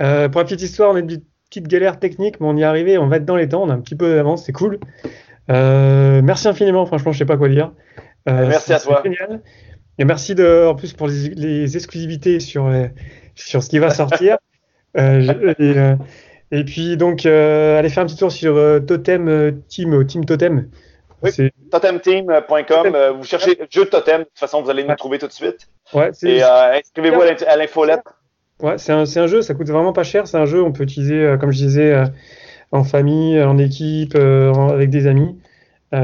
Euh, pour la petite histoire, on a une petite galère technique, mais on y est arrivé. On va être dans les temps. On a un petit peu d'avance. C'est cool. merci infiniment. Franchement, je sais pas quoi dire. merci à toi. Génial. Et merci de, en plus pour les, exclusivités sur, sur ce qui va sortir. et, et puis donc, euh, allez faire un petit tour sur euh, Totem euh, Team, Team Totem. Oui, totemteam.com. vous cherchez jeu Totem, de toute façon, vous allez nous trouver tout de suite. Ouais, et inscrivez-vous à l'infolettre. Ouais, c'est un, un, jeu, ça coûte vraiment pas cher. C'est un jeu, on peut utiliser, comme je disais, en famille, en équipe, avec des amis.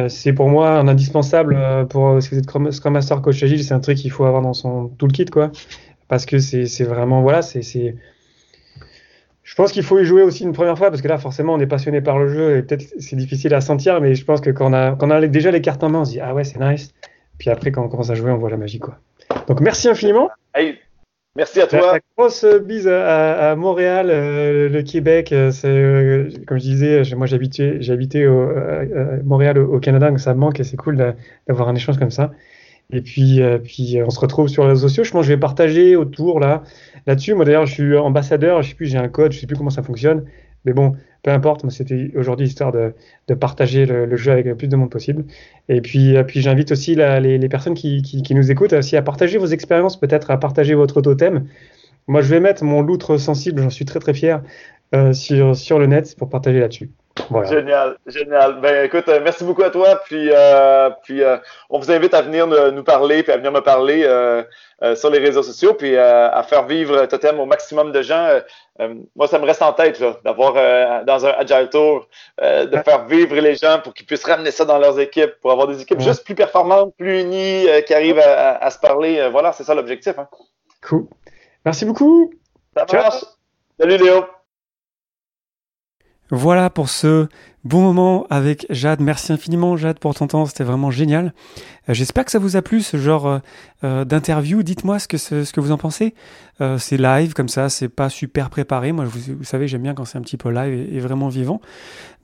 C'est pour moi un indispensable pour si vous êtes Scrum Master Coach Agile. C'est un truc qu'il faut avoir dans son toolkit, quoi. Parce que c'est vraiment, voilà, c'est je pense qu'il faut y jouer aussi une première fois parce que là, forcément, on est passionné par le jeu et peut-être c'est difficile à sentir, mais je pense que quand on a, quand on a déjà les cartes en main, on se dit ah ouais, c'est nice. Puis après, quand on commence à jouer, on voit la magie quoi. Donc merci infiniment. Merci à toi. La grosse bise à, Montréal, euh, le Québec. Euh, c'est euh, comme je disais, moi j'habitais, habité au, Montréal au, Canada, donc ça me manque et c'est cool d'avoir un échange comme ça. Et puis, puis on se retrouve sur les réseaux sociaux. Je pense que je vais partager autour là là-dessus. Moi d'ailleurs, je suis ambassadeur, je sais plus, j'ai un code, je sais plus comment ça fonctionne. Mais bon, peu importe, moi c'était aujourd'hui histoire de, de partager le, jeu avec le plus de monde possible. Et puis, puis j'invite aussi les, les, personnes qui, qui, nous écoutent aussi à partager vos expériences, peut-être à partager votre totem. Moi je vais mettre mon loutre sensible, j'en suis très très fier, euh, sur, sur le net pour partager là-dessus. Génial, génial. Ben écoute, euh, merci beaucoup à toi. Puis, euh, puis euh, on vous invite à venir nous parler, puis à venir me parler sur les réseaux sociaux, puis à faire vivre Totem au maximum de gens. moi, ça me reste en tête d'avoir dans un Agile Tour, de faire vivre les gens pour qu'ils puissent ramener ça dans leurs équipes, pour avoir des équipes juste plus performantes, plus unies, qui arrivent à, se parler. voilà, c'est ça l'objectif. Hein. Cool. Merci beaucoup. Ça marche. Salut Léo. Voilà pour ce bon moment avec Jade. Merci infiniment Jade pour ton temps, c'était vraiment génial. Euh, j'espère que ça vous a plu ce genre euh, euh, d'interview. Dites-moi ce que, ce que vous en pensez. c'est live comme ça, c'est pas super préparé. Moi, vous, savez, j'aime bien quand c'est un petit peu live et, vraiment vivant.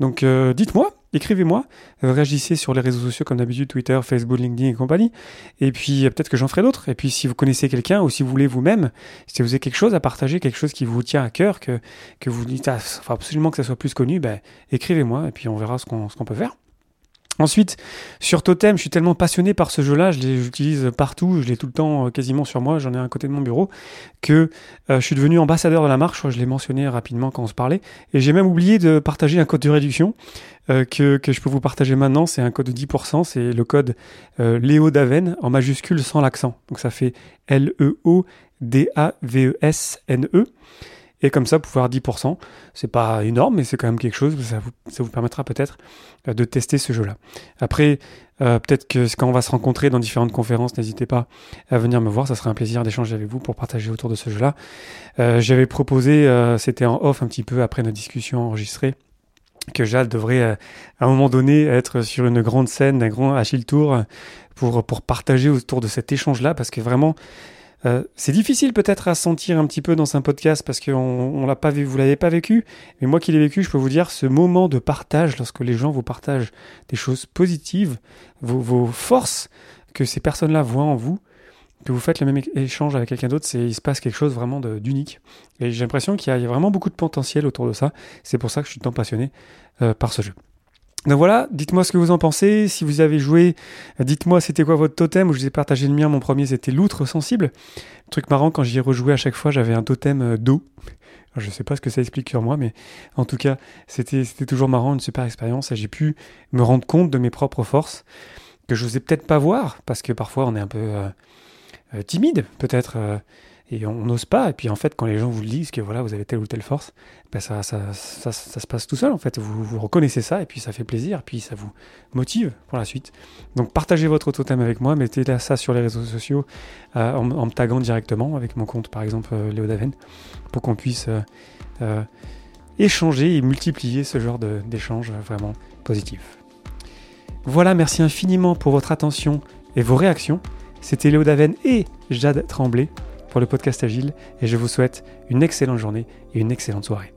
Donc, dites-moi, écrivez-moi, réagissez sur les réseaux sociaux comme d'habitude, Twitter, Facebook, LinkedIn et compagnie. Et puis, peut-être que j'en ferai d'autres. Et puis, si vous connaissez quelqu'un ou si vous voulez vous-même, si vous avez quelque chose à partager, quelque chose qui vous tient à cœur, que, que vous dites, ah, enfin, absolument que ça soit plus connu, ben, écrivez-moi et puis on verra ce qu'on peut faire. Ensuite, sur Totem, je suis tellement passionné par ce jeu-là, je l'utilise partout, je l'ai tout le temps euh, quasiment sur moi, j'en ai un côté de mon bureau, que euh, je suis devenu ambassadeur de la marche, je, l'ai mentionné rapidement quand on se parlait, et j'ai même oublié de partager un code de réduction euh, que, je peux vous partager maintenant, c'est un code de 10%, c'est le code Léo Daven en majuscule sans l'accent, donc ça fait L-E-O-D-A-V-E-S-N-E. -E. Et comme ça, pouvoir 10%, c'est pas énorme, mais c'est quand même quelque chose, ça vous, permettra peut-être euh, de tester ce jeu-là. Après, euh, peut-être que quand on va se rencontrer dans différentes conférences, n'hésitez pas à venir me voir, ça serait un plaisir d'échanger avec vous pour partager autour de ce jeu-là. Euh, J'avais proposé, c'était en off un petit peu après notre discussion enregistrée, que Jade devrait à un moment donné être sur une grande scène, un grand Achille Tour, pour, pour partager autour de cet échange-là, parce que vraiment, euh, c'est difficile peut-être à sentir un petit peu dans un podcast parce qu'on on l'a pas vu, vous l'avez pas vécu, mais moi qui l'ai vécu, je peux vous dire ce moment de partage lorsque les gens vous partagent des choses positives, vos, forces que ces personnes-là voient en vous, que vous faites le même échange avec quelqu'un d'autre, c'est il se passe quelque chose vraiment d'unique. Et j'ai l'impression qu'il y, a vraiment beaucoup de potentiel autour de ça. C'est pour ça que je suis tant passionné euh, par ce jeu. Donc voilà, dites-moi ce que vous en pensez. Si vous avez joué, dites-moi c'était quoi votre totem. Je vous ai partagé le mien. Mon premier c'était l'outre sensible. truc marrant, quand j'y ai rejoué à chaque fois, j'avais un totem euh, d'eau. Je ne sais pas ce que ça explique sur moi, mais en tout cas, c'était toujours marrant, une super expérience. J'ai pu me rendre compte de mes propres forces que je n'osais peut-être pas voir parce que parfois on est un peu euh, euh, timide, peut-être et on n'ose pas. Et puis en fait, quand les gens vous le disent que voilà, vous avez telle ou telle force, ben ça, ça, ça, ça, se passe tout seul en fait. Vous, reconnaissez ça et puis ça fait plaisir, et puis ça vous motive pour la suite. Donc partagez votre totem avec moi, mettez ça sur les réseaux sociaux euh, en, me taguant directement avec mon compte par exemple euh, Léo Daven pour qu'on puisse euh, échanger et multiplier ce genre d'échanges vraiment positifs. Voilà, merci infiniment pour votre attention et vos réactions. C'était Léo Daven et Jade Tremblay pour le podcast Agile et je vous souhaite une excellente journée et une excellente soirée.